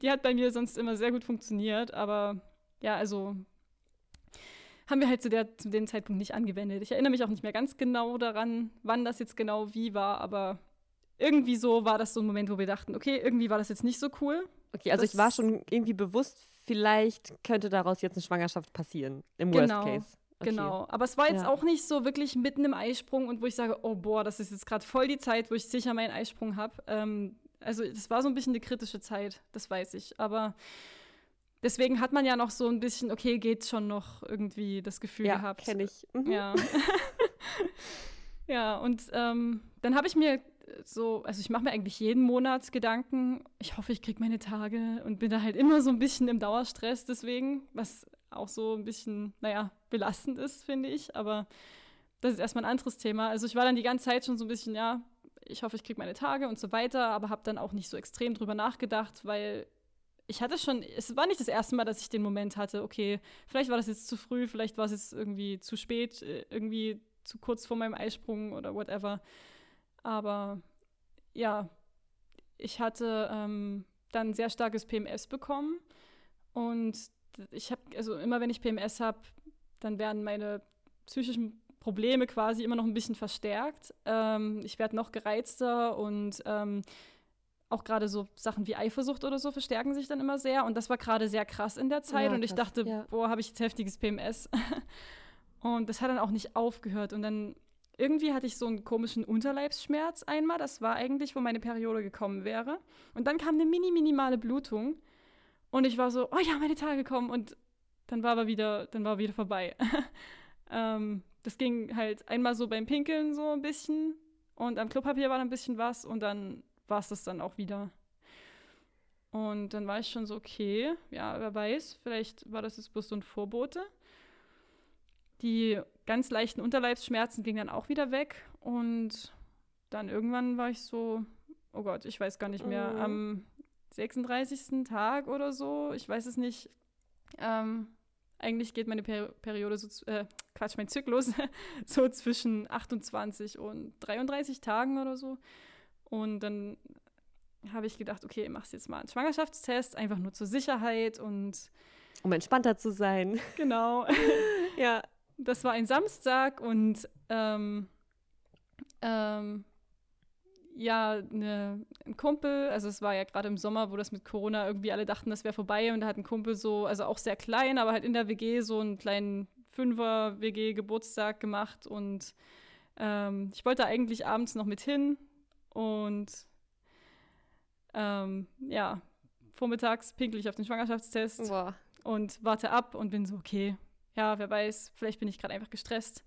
[SPEAKER 2] die hat bei mir sonst immer sehr gut funktioniert, aber ja, also haben wir halt zu, der, zu dem Zeitpunkt nicht angewendet. Ich erinnere mich auch nicht mehr ganz genau daran, wann das jetzt genau wie war, aber irgendwie so war das so ein Moment, wo wir dachten, okay, irgendwie war das jetzt nicht so cool.
[SPEAKER 1] Okay, also
[SPEAKER 2] Das-
[SPEAKER 1] ich war schon irgendwie bewusst, vielleicht könnte daraus jetzt eine Schwangerschaft passieren. Im
[SPEAKER 2] Genau,
[SPEAKER 1] Worst Case. Okay.
[SPEAKER 2] Genau. Aber es war jetzt
[SPEAKER 1] Ja.
[SPEAKER 2] auch nicht so wirklich mitten im Eisprung und wo ich sage, oh boah, das ist jetzt gerade voll die Zeit, wo ich sicher meinen Eisprung habe. Ähm, also es war so ein bisschen eine kritische Zeit, das weiß ich. Aber deswegen hat man ja noch so ein bisschen, okay, geht schon noch irgendwie das Gefühl
[SPEAKER 1] Ja,
[SPEAKER 2] gehabt.
[SPEAKER 1] kenne ich. Mhm.
[SPEAKER 2] Ja. ja, und ähm, dann habe ich mir so, also ich mache mir eigentlich jeden Monat Gedanken, ich hoffe, ich kriege meine Tage und bin da halt immer so ein bisschen im Dauerstress deswegen, was auch so ein bisschen, naja, belastend ist, finde ich, aber das ist erstmal ein anderes Thema. Also ich war dann die ganze Zeit schon so ein bisschen, ja, ich hoffe, ich kriege meine Tage und so weiter, aber habe dann auch nicht so extrem drüber nachgedacht, weil ich hatte schon, es war nicht das erste Mal, dass ich den Moment hatte, okay, vielleicht war das jetzt zu früh, vielleicht war es jetzt irgendwie zu spät, äh, irgendwie zu kurz vor meinem Eisprung oder whatever. Aber ja, ich hatte ähm, dann sehr starkes PMS bekommen und ich habe, also immer wenn ich PMS habe, dann werden meine psychischen Probleme quasi immer noch ein bisschen verstärkt. Ähm, ich werde noch gereizter und ähm, auch gerade so Sachen wie Eifersucht oder so verstärken sich dann immer sehr. Und das war gerade sehr krass in der Zeit. Ja, und ich krass, dachte, ja. boah, habe ich jetzt heftiges PMS. und das hat dann auch nicht aufgehört. Und dann irgendwie hatte ich so einen komischen Unterleibsschmerz einmal. Das war eigentlich, wo meine Periode gekommen wäre. Und dann kam eine mini, minimale Blutung. Und ich war so, oh ja, meine Tage kommen. Und dann war aber wieder, dann war wieder vorbei. ähm, das ging halt einmal so beim Pinkeln so ein bisschen. Und am Klopapier war dann ein bisschen was. Und dann war es das dann auch wieder. Und dann war ich schon so, okay, ja, wer weiß, vielleicht war das jetzt bloß so ein Vorbote. Die ganz leichten Unterleibsschmerzen gingen dann auch wieder weg und dann irgendwann war ich so, oh Gott, ich weiß gar nicht mehr, oh. am 36. Tag oder so, ich weiß es nicht. Ähm, eigentlich geht meine per Periode so, äh, Quatsch, mein Zyklus so zwischen 28 und 33 Tagen oder so. Und dann habe ich gedacht, okay, machst jetzt mal einen Schwangerschaftstest, einfach nur zur Sicherheit und
[SPEAKER 1] um entspannter zu sein.
[SPEAKER 2] Genau. ja. Das war ein Samstag und ähm, ähm, ja, ne, ein Kumpel, also es war ja gerade im Sommer, wo das mit Corona irgendwie alle dachten, das wäre vorbei und da hat ein Kumpel so, also auch sehr klein, aber halt in der WG so einen kleinen Fünfer-WG-Geburtstag gemacht und ähm, ich wollte eigentlich abends noch mit hin und ähm, ja, vormittags pinkel ich auf den Schwangerschaftstest Boah. und warte ab und bin so, okay, ja, wer weiß, vielleicht bin ich gerade einfach gestresst.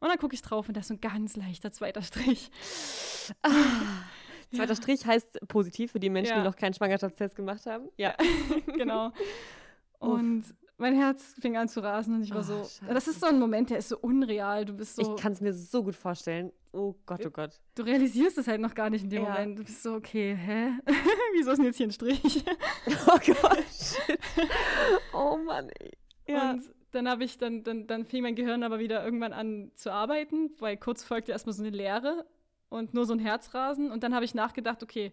[SPEAKER 2] Und dann gucke ich drauf und da ist so ein ganz leichter zweiter Strich.
[SPEAKER 1] Ah, zweiter ja. Strich heißt positiv für die Menschen, ja. die noch keinen Schwangerschaftstest gemacht haben.
[SPEAKER 2] Ja, genau. Und mein Herz fing an zu rasen und ich war oh, so, Scheiße. das ist so ein Moment, der ist so unreal. Du bist so.
[SPEAKER 1] Ich kann es mir so gut vorstellen. Oh Gott, oh Gott.
[SPEAKER 2] Du realisierst es halt noch gar nicht in dem ja. Moment. Du bist so, okay, hä? Wieso ist denn jetzt hier ein Strich? oh Gott. Shit. Oh Mann. Ey. Ja. Und dann habe ich, dann, dann, dann fing mein Gehirn aber wieder irgendwann an zu arbeiten, weil kurz folgte erstmal so eine Leere und nur so ein Herzrasen. Und dann habe ich nachgedacht, okay,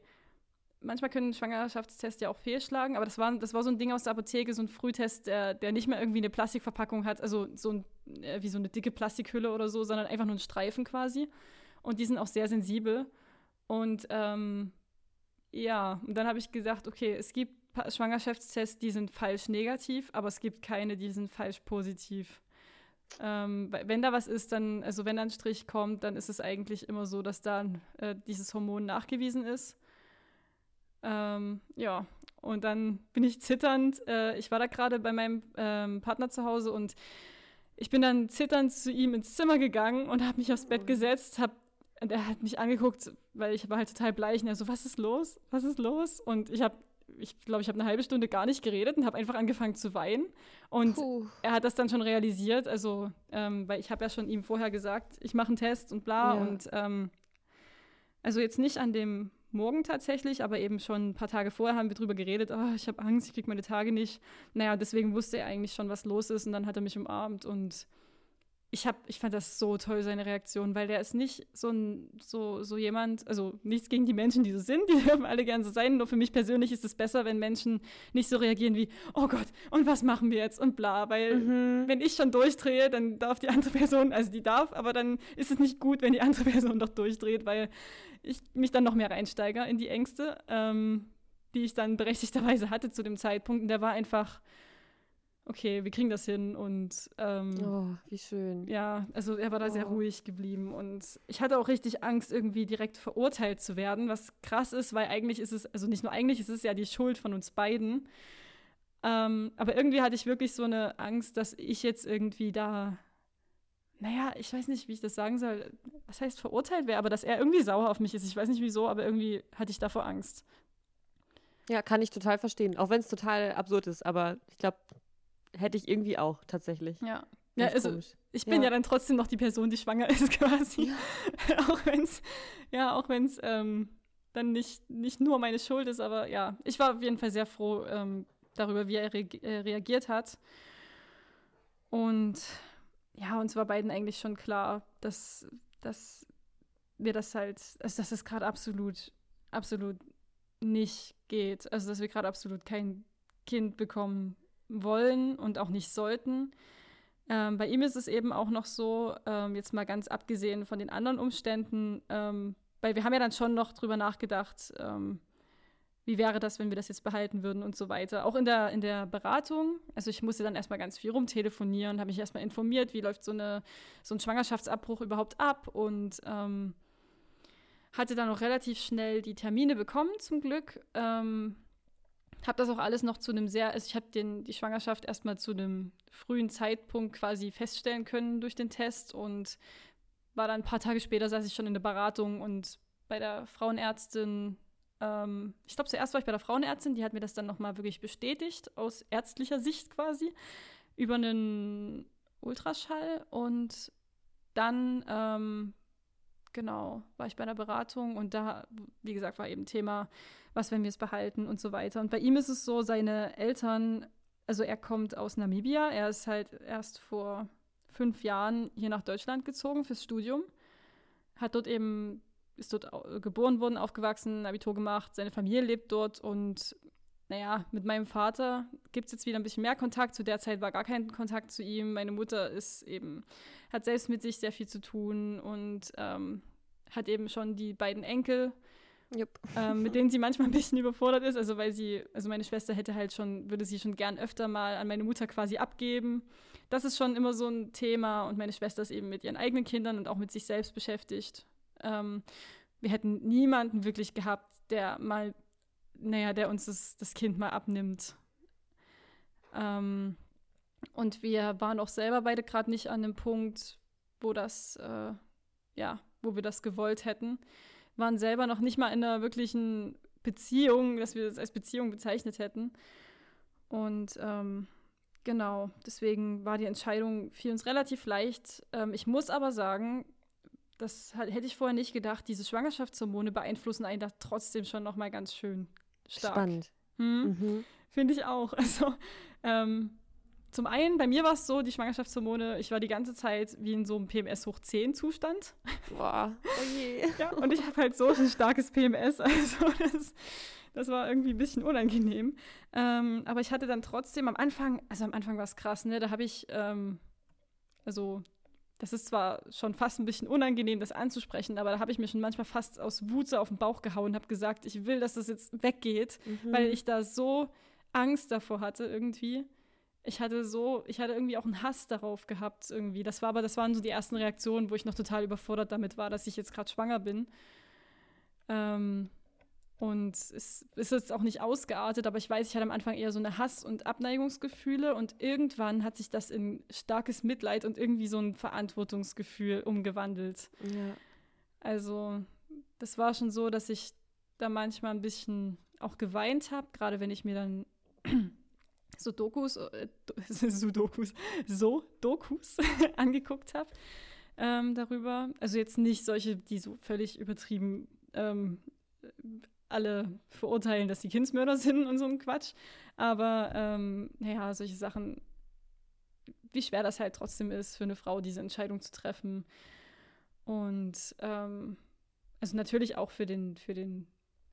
[SPEAKER 2] manchmal können Schwangerschaftstests ja auch fehlschlagen, aber das war, das war so ein Ding aus der Apotheke, so ein Frühtest, der, der nicht mehr irgendwie eine Plastikverpackung hat, also so ein, äh, wie so eine dicke Plastikhülle oder so, sondern einfach nur ein Streifen quasi. Und die sind auch sehr sensibel. Und ähm, ja, und dann habe ich gesagt, okay, es gibt Schwangerschaftstests, die sind falsch negativ, aber es gibt keine, die sind falsch positiv. Ähm, wenn da was ist, dann, also wenn da ein Strich kommt, dann ist es eigentlich immer so, dass da äh, dieses Hormon nachgewiesen ist. Ähm, ja, und dann bin ich zitternd. Äh, ich war da gerade bei meinem ähm, Partner zu Hause und ich bin dann zitternd zu ihm ins Zimmer gegangen und habe mich aufs Bett gesetzt. Hab, und er hat mich angeguckt, weil ich war halt total bleich. Und er so, was ist los? Was ist los? Und ich habe, ich glaube, ich habe eine halbe Stunde gar nicht geredet und habe einfach angefangen zu weinen. Und Puh. er hat das dann schon realisiert. Also, ähm, weil ich habe ja schon ihm vorher gesagt, ich mache einen Test und bla. Ja. Und ähm, also jetzt nicht an dem morgen tatsächlich, aber eben schon ein paar Tage vorher haben wir drüber geredet, oh, ich habe Angst, ich kriege meine Tage nicht. Naja, deswegen wusste er eigentlich schon, was los ist und dann hat er mich umarmt und ich, hab, ich fand das so toll, seine Reaktion, weil der ist nicht so, ein, so, so jemand, also nichts gegen die Menschen, die so sind, die dürfen alle gerne so sein, nur für mich persönlich ist es besser, wenn Menschen nicht so reagieren wie, oh Gott, und was machen wir jetzt und bla, weil mhm. wenn ich schon durchdrehe, dann darf die andere Person, also die darf, aber dann ist es nicht gut, wenn die andere Person doch durchdreht, weil ich mich dann noch mehr reinsteige in die Ängste, ähm, die ich dann berechtigterweise hatte zu dem Zeitpunkt. Und der war einfach, okay, wir kriegen das hin. Und ähm,
[SPEAKER 1] oh, wie schön.
[SPEAKER 2] Ja, also er war da oh. sehr ruhig geblieben. Und ich hatte auch richtig Angst, irgendwie direkt verurteilt zu werden, was krass ist, weil eigentlich ist es, also nicht nur eigentlich, es ist ja die Schuld von uns beiden. Ähm, aber irgendwie hatte ich wirklich so eine Angst, dass ich jetzt irgendwie da naja, ich weiß nicht, wie ich das sagen soll. Was heißt verurteilt wäre, aber dass er irgendwie sauer auf mich ist. Ich weiß nicht wieso, aber irgendwie hatte ich davor Angst.
[SPEAKER 1] Ja, kann ich total verstehen. Auch wenn es total absurd ist, aber ich glaube, hätte ich irgendwie auch tatsächlich.
[SPEAKER 2] Ja. ja, also komisch. ich bin ja. ja. dann trotzdem noch die Person, die schwanger ist, quasi. Ja. auch wenn es, ja, auch wenn es ähm, dann nicht, nicht nur meine Schuld ist, aber ja, ich war auf jeden Fall sehr froh ähm, darüber, wie er re äh, reagiert hat. Und ja, uns war beiden eigentlich schon klar, dass, dass wir das halt, also dass es gerade absolut, absolut nicht geht. Also dass wir gerade absolut kein Kind bekommen wollen und auch nicht sollten. Ähm, bei ihm ist es eben auch noch so, ähm, jetzt mal ganz abgesehen von den anderen Umständen, ähm, weil wir haben ja dann schon noch drüber nachgedacht, ähm, wie wäre das, wenn wir das jetzt behalten würden und so weiter. Auch in der, in der Beratung, also ich musste dann erstmal ganz viel rumtelefonieren, habe mich erstmal informiert, wie läuft so, eine, so ein Schwangerschaftsabbruch überhaupt ab und ähm, hatte dann auch relativ schnell die Termine bekommen, zum Glück. Ähm, habe das auch alles noch zu einem sehr, also ich habe die Schwangerschaft erstmal zu einem frühen Zeitpunkt quasi feststellen können durch den Test und war dann ein paar Tage später, saß ich schon in der Beratung und bei der Frauenärztin, ähm, ich glaube zuerst war ich bei der Frauenärztin, die hat mir das dann nochmal wirklich bestätigt, aus ärztlicher Sicht quasi, über einen Ultraschall und dann ähm, genau, war ich bei einer Beratung und da, wie gesagt, war eben Thema, was, wenn wir es behalten und so weiter. Und bei ihm ist es so, seine Eltern, also er kommt aus Namibia, er ist halt erst vor fünf Jahren hier nach Deutschland gezogen fürs Studium, hat dort eben, ist dort geboren worden, aufgewachsen, Abitur gemacht, seine Familie lebt dort und naja, mit meinem Vater gibt es jetzt wieder ein bisschen mehr Kontakt. Zu der Zeit war gar kein Kontakt zu ihm. Meine Mutter ist eben, hat selbst mit sich sehr viel zu tun und ähm, hat eben schon die beiden Enkel, yep. ähm, mit denen sie manchmal ein bisschen überfordert ist. Also weil sie, also meine Schwester hätte halt schon, würde sie schon gern öfter mal an meine Mutter quasi abgeben. Das ist schon immer so ein Thema und meine Schwester ist eben mit ihren eigenen Kindern und auch mit sich selbst beschäftigt. Ähm, wir hätten niemanden wirklich gehabt, der mal naja, der uns das, das Kind mal abnimmt. Ähm, und wir waren auch selber beide gerade nicht an dem Punkt, wo das, äh, ja, wo wir das gewollt hätten. Waren selber noch nicht mal in einer wirklichen Beziehung, dass wir das als Beziehung bezeichnet hätten. Und ähm, genau, deswegen war die Entscheidung für uns relativ leicht. Ähm, ich muss aber sagen, das hätte ich vorher nicht gedacht, diese Schwangerschaftshormone beeinflussen einen da trotzdem schon noch mal ganz schön stark. Spannend. Hm? Mhm. Finde ich auch. Also ähm, zum einen, bei mir war es so, die Schwangerschaftshormone, ich war die ganze Zeit wie in so einem PMS hoch 10 Zustand. Boah, oh je. ja, und ich habe halt so ein starkes PMS, also das, das war irgendwie ein bisschen unangenehm. Ähm, aber ich hatte dann trotzdem am Anfang, also am Anfang war es krass, ne, da habe ich, ähm, also das ist zwar schon fast ein bisschen unangenehm, das anzusprechen, aber da habe ich mir schon manchmal fast aus Wut so auf den Bauch gehauen und habe gesagt, ich will, dass das jetzt weggeht, mhm. weil ich da so Angst davor hatte irgendwie. Ich hatte so, ich hatte irgendwie auch einen Hass darauf gehabt irgendwie. Das war aber, das waren so die ersten Reaktionen, wo ich noch total überfordert damit war, dass ich jetzt gerade schwanger bin. Ähm, und es ist jetzt auch nicht ausgeartet, aber ich weiß, ich hatte am Anfang eher so eine Hass- und Abneigungsgefühle und irgendwann hat sich das in starkes Mitleid und irgendwie so ein Verantwortungsgefühl umgewandelt. Ja. Also, das war schon so, dass ich da manchmal ein bisschen auch geweint habe, gerade wenn ich mir dann so Dokus, äh, so Dokus, so Dokus angeguckt habe ähm, darüber. Also jetzt nicht solche, die so völlig übertrieben ähm, alle verurteilen, dass die Kindsmörder sind und so ein Quatsch. Aber ähm, naja, solche Sachen, wie schwer das halt trotzdem ist für eine Frau, diese Entscheidung zu treffen. Und ähm, also natürlich auch für den, für den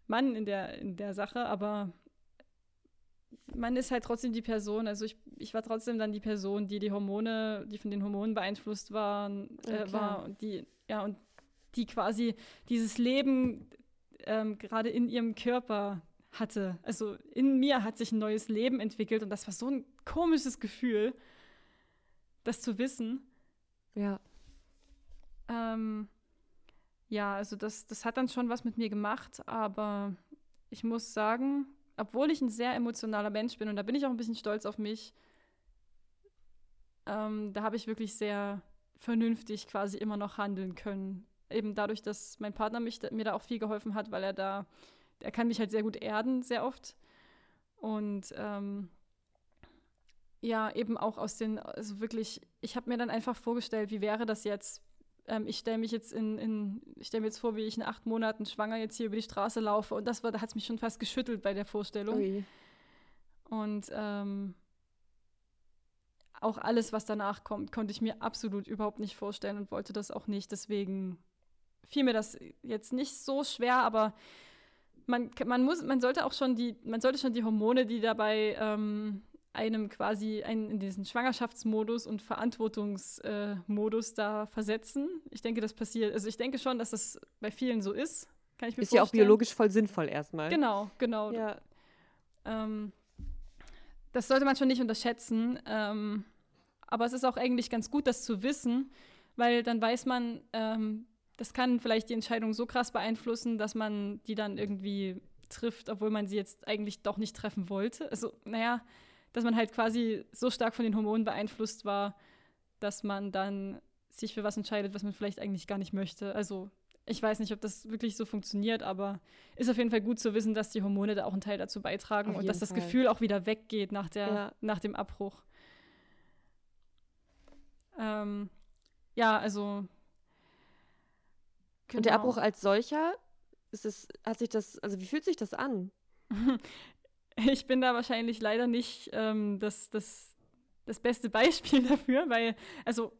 [SPEAKER 2] Mann in der, in der Sache, aber man ist halt trotzdem die Person, also ich, ich war trotzdem dann die Person, die die Hormone, die von den Hormonen beeinflusst waren, äh, ja, war und die, ja, und die quasi dieses Leben ähm, gerade in ihrem Körper hatte. Also in mir hat sich ein neues Leben entwickelt und das war so ein komisches Gefühl, das zu wissen. Ja. Ähm, ja, also das, das hat dann schon was mit mir gemacht, aber ich muss sagen, obwohl ich ein sehr emotionaler Mensch bin und da bin ich auch ein bisschen stolz auf mich, ähm, da habe ich wirklich sehr vernünftig quasi immer noch handeln können eben dadurch, dass mein Partner mich, mir da auch viel geholfen hat, weil er da, er kann mich halt sehr gut erden, sehr oft. Und ähm, ja, eben auch aus den, also wirklich, ich habe mir dann einfach vorgestellt, wie wäre das jetzt? Ähm, ich stelle mich jetzt in, in ich stelle mir jetzt vor, wie ich in acht Monaten schwanger jetzt hier über die Straße laufe. Und das war, da hat es mich schon fast geschüttelt bei der Vorstellung. Ui. Und ähm, auch alles, was danach kommt, konnte ich mir absolut überhaupt nicht vorstellen und wollte das auch nicht. Deswegen fiel mir das jetzt nicht so schwer, aber man, man muss, man sollte auch schon die, man sollte schon die Hormone, die dabei ähm, einem quasi einen in diesen Schwangerschaftsmodus und Verantwortungsmodus äh, da versetzen. Ich denke, das passiert. Also ich denke schon, dass das bei vielen so ist. Kann ich mir
[SPEAKER 1] ist
[SPEAKER 2] vorstellen.
[SPEAKER 1] ja auch biologisch voll sinnvoll erstmal.
[SPEAKER 2] Genau, genau.
[SPEAKER 1] Ja.
[SPEAKER 2] Ähm, das sollte man schon nicht unterschätzen. Ähm, aber es ist auch eigentlich ganz gut, das zu wissen, weil dann weiß man, ähm, das kann vielleicht die Entscheidung so krass beeinflussen, dass man die dann irgendwie trifft, obwohl man sie jetzt eigentlich doch nicht treffen wollte. Also, naja, dass man halt quasi so stark von den Hormonen beeinflusst war, dass man dann sich für was entscheidet, was man vielleicht eigentlich gar nicht möchte. Also, ich weiß nicht, ob das wirklich so funktioniert, aber ist auf jeden Fall gut zu wissen, dass die Hormone da auch einen Teil dazu beitragen und dass das Fall. Gefühl auch wieder weggeht nach, der, ja. nach dem Abbruch. Ähm, ja, also.
[SPEAKER 1] Genau. Und der genau. Abbruch als solcher, ist es, hat sich das, also wie fühlt sich das an?
[SPEAKER 2] ich bin da wahrscheinlich leider nicht ähm, das, das, das beste Beispiel dafür, weil, also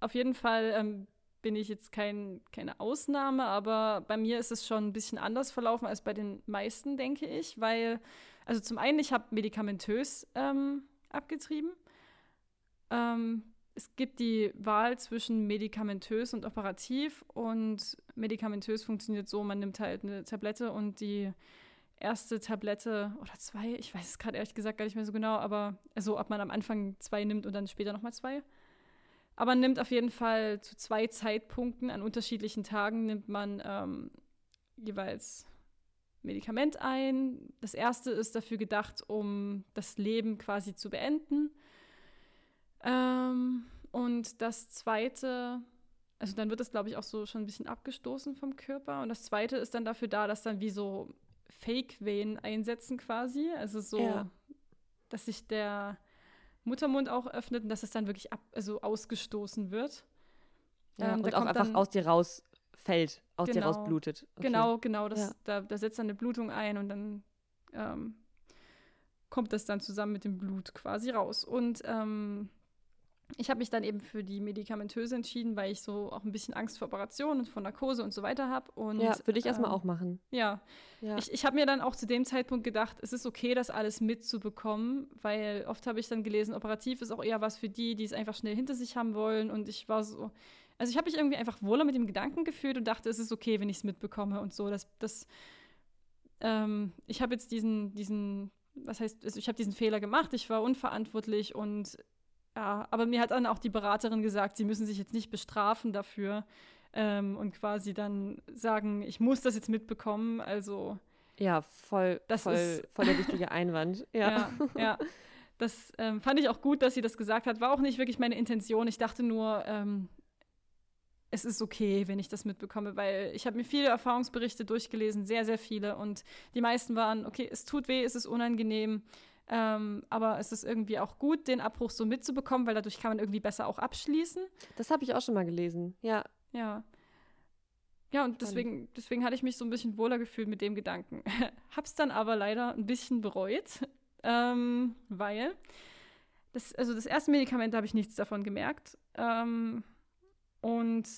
[SPEAKER 2] auf jeden Fall ähm, bin ich jetzt kein, keine Ausnahme, aber bei mir ist es schon ein bisschen anders verlaufen als bei den meisten, denke ich, weil, also zum einen, ich habe medikamentös ähm, abgetrieben. Ähm, es gibt die Wahl zwischen medikamentös und operativ und medikamentös funktioniert so, man nimmt halt eine Tablette und die erste Tablette oder zwei, ich weiß es gerade ehrlich gesagt gar nicht mehr so genau, aber also ob man am Anfang zwei nimmt und dann später nochmal zwei. Aber man nimmt auf jeden Fall zu zwei Zeitpunkten an unterschiedlichen Tagen nimmt man ähm, jeweils Medikament ein. Das erste ist dafür gedacht, um das Leben quasi zu beenden. Ähm, und das zweite, also dann wird das, glaube ich, auch so schon ein bisschen abgestoßen vom Körper. Und das zweite ist dann dafür da, dass dann wie so Fake-Venen einsetzen quasi. Also so, ja. dass sich der Muttermund auch öffnet und dass es dann wirklich ab, also ausgestoßen wird.
[SPEAKER 1] Ja, ähm, und auch einfach aus dir rausfällt, aus
[SPEAKER 2] genau,
[SPEAKER 1] dir rausblutet.
[SPEAKER 2] Okay. Genau, genau. Das, ja. da, da setzt dann eine Blutung ein und dann ähm, kommt das dann zusammen mit dem Blut quasi raus. Und ähm, ich habe mich dann eben für die medikamentöse entschieden, weil ich so auch ein bisschen Angst vor Operationen und vor Narkose und so weiter habe.
[SPEAKER 1] Ja, würde ich erstmal ähm, auch machen.
[SPEAKER 2] Ja. ja. Ich, ich habe mir dann auch zu dem Zeitpunkt gedacht, es ist okay, das alles mitzubekommen, weil oft habe ich dann gelesen, operativ ist auch eher was für die, die es einfach schnell hinter sich haben wollen. Und ich war so, also ich habe mich irgendwie einfach wohler mit dem Gedanken gefühlt und dachte, es ist okay, wenn ich es mitbekomme und so. Das, das, ähm, ich habe jetzt diesen, diesen, was heißt, also ich habe diesen Fehler gemacht, ich war unverantwortlich und ja, aber mir hat dann auch die Beraterin gesagt, sie müssen sich jetzt nicht bestrafen dafür ähm, und quasi dann sagen, ich muss das jetzt mitbekommen. Also
[SPEAKER 1] ja, voll, das voll, ist, voll der wichtige Einwand.
[SPEAKER 2] Ja, ja. ja. Das ähm, fand ich auch gut, dass sie das gesagt hat. War auch nicht wirklich meine Intention. Ich dachte nur, ähm, es ist okay, wenn ich das mitbekomme, weil ich habe mir viele Erfahrungsberichte durchgelesen, sehr, sehr viele. Und die meisten waren, okay, es tut weh, es ist unangenehm. Ähm, aber es ist irgendwie auch gut, den Abbruch so mitzubekommen, weil dadurch kann man irgendwie besser auch abschließen.
[SPEAKER 1] Das habe ich auch schon mal gelesen, ja.
[SPEAKER 2] Ja. Ja, und deswegen, deswegen hatte ich mich so ein bisschen wohler gefühlt mit dem Gedanken. Hab's dann aber leider ein bisschen bereut, ähm, weil das, also das erste Medikament habe ich nichts davon gemerkt. Ähm, und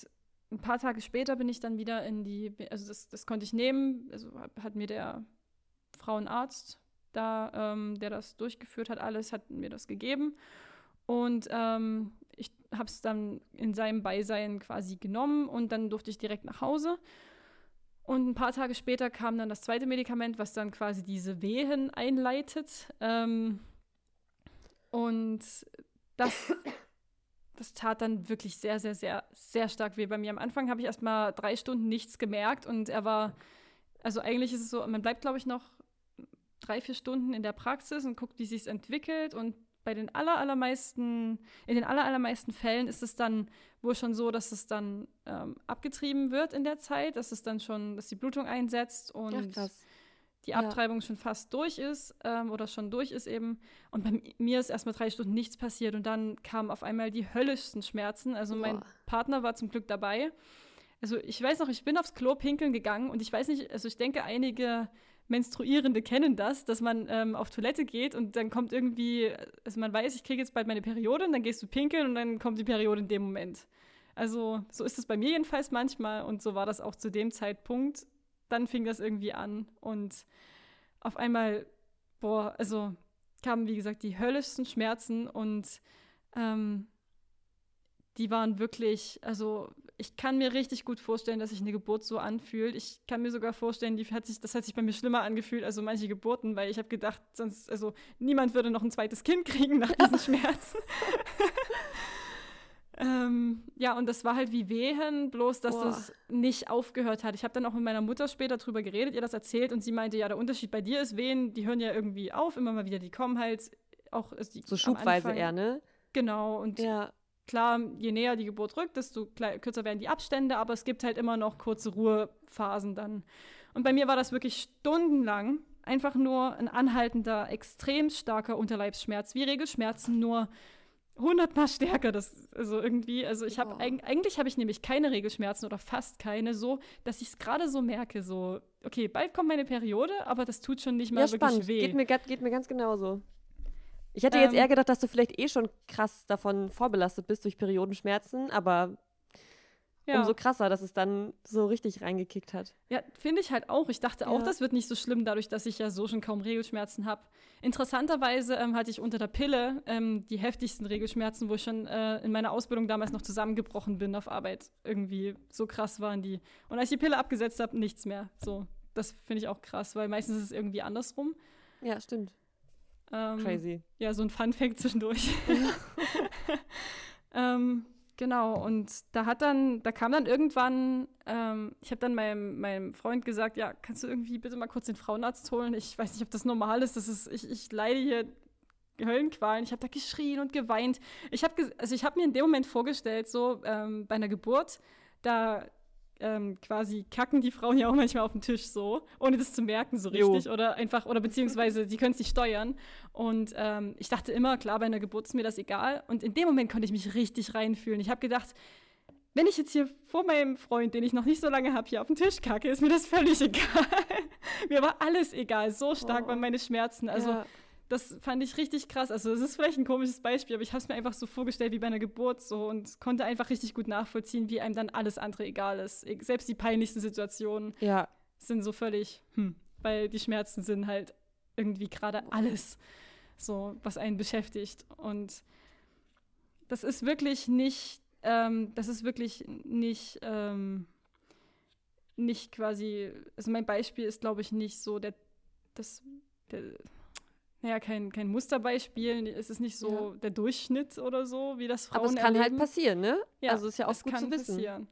[SPEAKER 2] ein paar Tage später bin ich dann wieder in die, also das, das konnte ich nehmen, also hat mir der Frauenarzt da, ähm, der das durchgeführt hat, alles hat mir das gegeben. Und ähm, ich habe es dann in seinem Beisein quasi genommen und dann durfte ich direkt nach Hause. Und ein paar Tage später kam dann das zweite Medikament, was dann quasi diese Wehen einleitet. Ähm, und das, das tat dann wirklich sehr, sehr, sehr, sehr stark weh bei mir. Am Anfang habe ich erst mal drei Stunden nichts gemerkt und er war, also eigentlich ist es so, man bleibt, glaube ich, noch drei, vier Stunden in der Praxis und guckt, wie sich entwickelt. Und bei den aller, allermeisten, in den aller, allermeisten Fällen ist es dann wohl schon so, dass es dann ähm, abgetrieben wird in der Zeit, dass es dann schon, dass die Blutung einsetzt und Ach, die Abtreibung ja. schon fast durch ist ähm, oder schon durch ist eben. Und bei mir ist erstmal drei Stunden nichts passiert und dann kamen auf einmal die höllischsten Schmerzen. Also mein Partner war zum Glück dabei. Also ich weiß noch, ich bin aufs Klo pinkeln gegangen und ich weiß nicht, also ich denke, einige Menstruierende kennen das, dass man ähm, auf Toilette geht und dann kommt irgendwie, also man weiß, ich kriege jetzt bald meine Periode und dann gehst du pinkeln und dann kommt die Periode in dem Moment. Also so ist es bei mir jedenfalls manchmal und so war das auch zu dem Zeitpunkt. Dann fing das irgendwie an und auf einmal, boah, also kamen, wie gesagt, die höllischsten Schmerzen und ähm, die waren wirklich, also ich kann mir richtig gut vorstellen, dass sich eine Geburt so anfühlt. Ich kann mir sogar vorstellen, die hat sich, das hat sich bei mir schlimmer angefühlt als so manche Geburten, weil ich habe gedacht, sonst, also niemand würde noch ein zweites Kind kriegen nach diesen Schmerzen. ähm, ja, und das war halt wie Wehen, bloß dass Boah. das nicht aufgehört hat. Ich habe dann auch mit meiner Mutter später drüber geredet, ihr das erzählt und sie meinte, ja, der Unterschied bei dir ist Wehen, die hören ja irgendwie auf, immer mal wieder, die kommen halt auch. Also
[SPEAKER 1] die, so schubweise eher, ne?
[SPEAKER 2] Genau, und ja. Klar, je näher die Geburt rückt, desto kürzer werden die Abstände, aber es gibt halt immer noch kurze Ruhephasen dann. Und bei mir war das wirklich stundenlang einfach nur ein anhaltender, extrem starker Unterleibsschmerz, wie Regelschmerzen, nur hundertmal stärker. Das, also irgendwie, also ich habe, oh. eigentlich habe ich nämlich keine Regelschmerzen oder fast keine, so, dass ich es gerade so merke, so, okay, bald kommt meine Periode, aber das tut schon nicht mal ja, wirklich spannend. weh.
[SPEAKER 1] Geht mir, geht mir ganz genauso. Ich hätte ähm, jetzt eher gedacht, dass du vielleicht eh schon krass davon vorbelastet bist durch Periodenschmerzen, aber ja. umso krasser, dass es dann so richtig reingekickt hat.
[SPEAKER 2] Ja, finde ich halt auch. Ich dachte auch, das wird nicht so schlimm, dadurch, dass ich ja so schon kaum Regelschmerzen habe. Interessanterweise ähm, hatte ich unter der Pille ähm, die heftigsten Regelschmerzen, wo ich schon äh, in meiner Ausbildung damals noch zusammengebrochen bin auf Arbeit. Irgendwie so krass waren die. Und als ich die Pille abgesetzt habe, nichts mehr. So, das finde ich auch krass, weil meistens ist es irgendwie andersrum.
[SPEAKER 1] Ja, stimmt.
[SPEAKER 2] Ähm, Crazy. Ja, so ein Fun-Fact zwischendurch. ähm, genau, und da hat dann, da kam dann irgendwann, ähm, ich habe dann meinem, meinem Freund gesagt, ja, kannst du irgendwie bitte mal kurz den Frauenarzt holen? Ich weiß nicht, ob das normal ist. Das ist, ich, ich leide hier Höllenqualen. Ich habe da geschrien und geweint. Ich habe also ich mir in dem Moment vorgestellt, so ähm, bei einer Geburt, da ähm, quasi kacken die Frauen ja auch manchmal auf den Tisch so, ohne das zu merken so richtig. Jo. Oder einfach, oder beziehungsweise sie können es nicht steuern. Und ähm, ich dachte immer, klar, bei einer Geburt ist mir das egal. Und in dem Moment konnte ich mich richtig reinfühlen. Ich habe gedacht, wenn ich jetzt hier vor meinem Freund, den ich noch nicht so lange habe, hier auf den Tisch kacke, ist mir das völlig egal. mir war alles egal. So stark oh. waren meine Schmerzen. Also ja das fand ich richtig krass. Also, es ist vielleicht ein komisches Beispiel, aber ich habe es mir einfach so vorgestellt wie bei einer Geburt so und konnte einfach richtig gut nachvollziehen, wie einem dann alles andere egal ist. E, selbst die peinlichsten Situationen ja. sind so völlig, hm, weil die Schmerzen sind halt irgendwie gerade alles, so, was einen beschäftigt. Und das ist wirklich nicht, ähm, das ist wirklich nicht, ähm, nicht quasi, also mein Beispiel ist, glaube ich, nicht so der, das, der, naja, kein, kein Musterbeispiel, es ist nicht so ja. der Durchschnitt oder so, wie das Frauen Aber es
[SPEAKER 1] kann
[SPEAKER 2] halt
[SPEAKER 1] erleben. halt passieren, ne? Ja, also ist ja auch es gut kann zu wissen. passieren.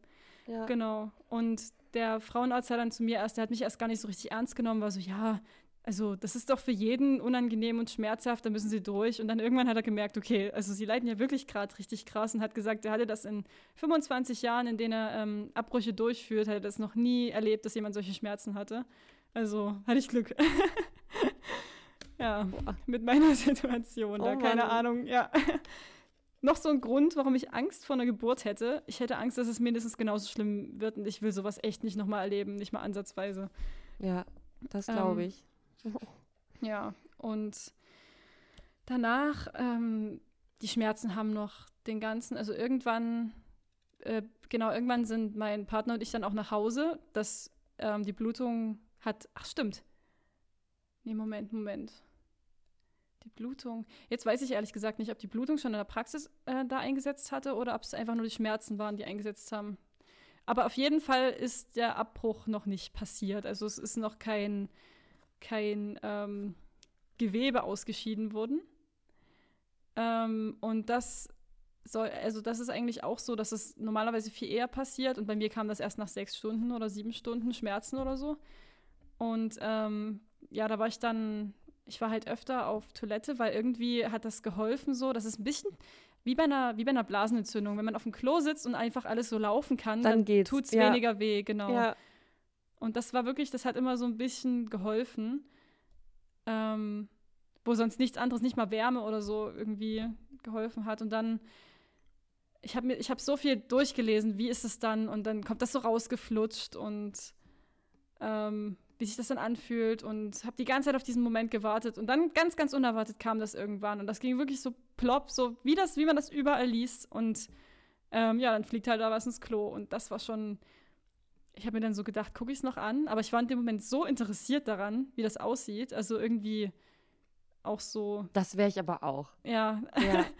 [SPEAKER 2] Ja. Genau. Und der Frauenarzt hat dann zu mir erst, der hat mich erst gar nicht so richtig ernst genommen, war so, ja, also das ist doch für jeden unangenehm und schmerzhaft, da müssen sie durch. Und dann irgendwann hat er gemerkt, okay, also sie leiden ja wirklich gerade richtig krass und hat gesagt, er hatte das in 25 Jahren, in denen er ähm, Abbrüche durchführt, hat er das noch nie erlebt, dass jemand solche Schmerzen hatte. Also hatte ich Glück. Ja, mit meiner Situation, oh, da keine Mann. Ahnung, ja. Noch so ein Grund, warum ich Angst vor einer Geburt hätte. Ich hätte Angst, dass es mindestens genauso schlimm wird und ich will sowas echt nicht nochmal erleben, nicht mal ansatzweise.
[SPEAKER 1] Ja, das glaube ähm, ich.
[SPEAKER 2] Ja, und danach, ähm, die Schmerzen haben noch den ganzen, also irgendwann, äh, genau, irgendwann sind mein Partner und ich dann auch nach Hause, dass ähm, die Blutung hat, ach stimmt. Nee, Moment, Moment. Die Blutung. Jetzt weiß ich ehrlich gesagt nicht, ob die Blutung schon in der Praxis äh, da eingesetzt hatte oder ob es einfach nur die Schmerzen waren, die eingesetzt haben. Aber auf jeden Fall ist der Abbruch noch nicht passiert. Also es ist noch kein, kein ähm, Gewebe ausgeschieden worden. Ähm, und das soll, also das ist eigentlich auch so, dass es normalerweise viel eher passiert. Und bei mir kam das erst nach sechs Stunden oder sieben Stunden Schmerzen oder so. Und ähm, ja, da war ich dann ich war halt öfter auf Toilette, weil irgendwie hat das geholfen so. Das ist ein bisschen wie bei einer, wie bei einer Blasenentzündung. Wenn man auf dem Klo sitzt und einfach alles so laufen kann, dann, dann tut es ja. weniger weh, genau. Ja. Und das war wirklich, das hat immer so ein bisschen geholfen. Ähm, wo sonst nichts anderes, nicht mal Wärme oder so irgendwie geholfen hat. Und dann, ich habe ich hab so viel durchgelesen, wie ist es dann? Und dann kommt das so rausgeflutscht und ähm, wie sich das dann anfühlt und habe die ganze Zeit auf diesen Moment gewartet und dann ganz, ganz unerwartet kam das irgendwann und das ging wirklich so plopp, so wie das, wie man das überall liest und ähm, ja, dann fliegt halt da was ins Klo und das war schon, ich habe mir dann so gedacht, gucke ich es noch an, aber ich war in dem Moment so interessiert daran, wie das aussieht, also irgendwie auch so.
[SPEAKER 1] Das wäre ich aber auch.
[SPEAKER 2] Ja.
[SPEAKER 1] Ja.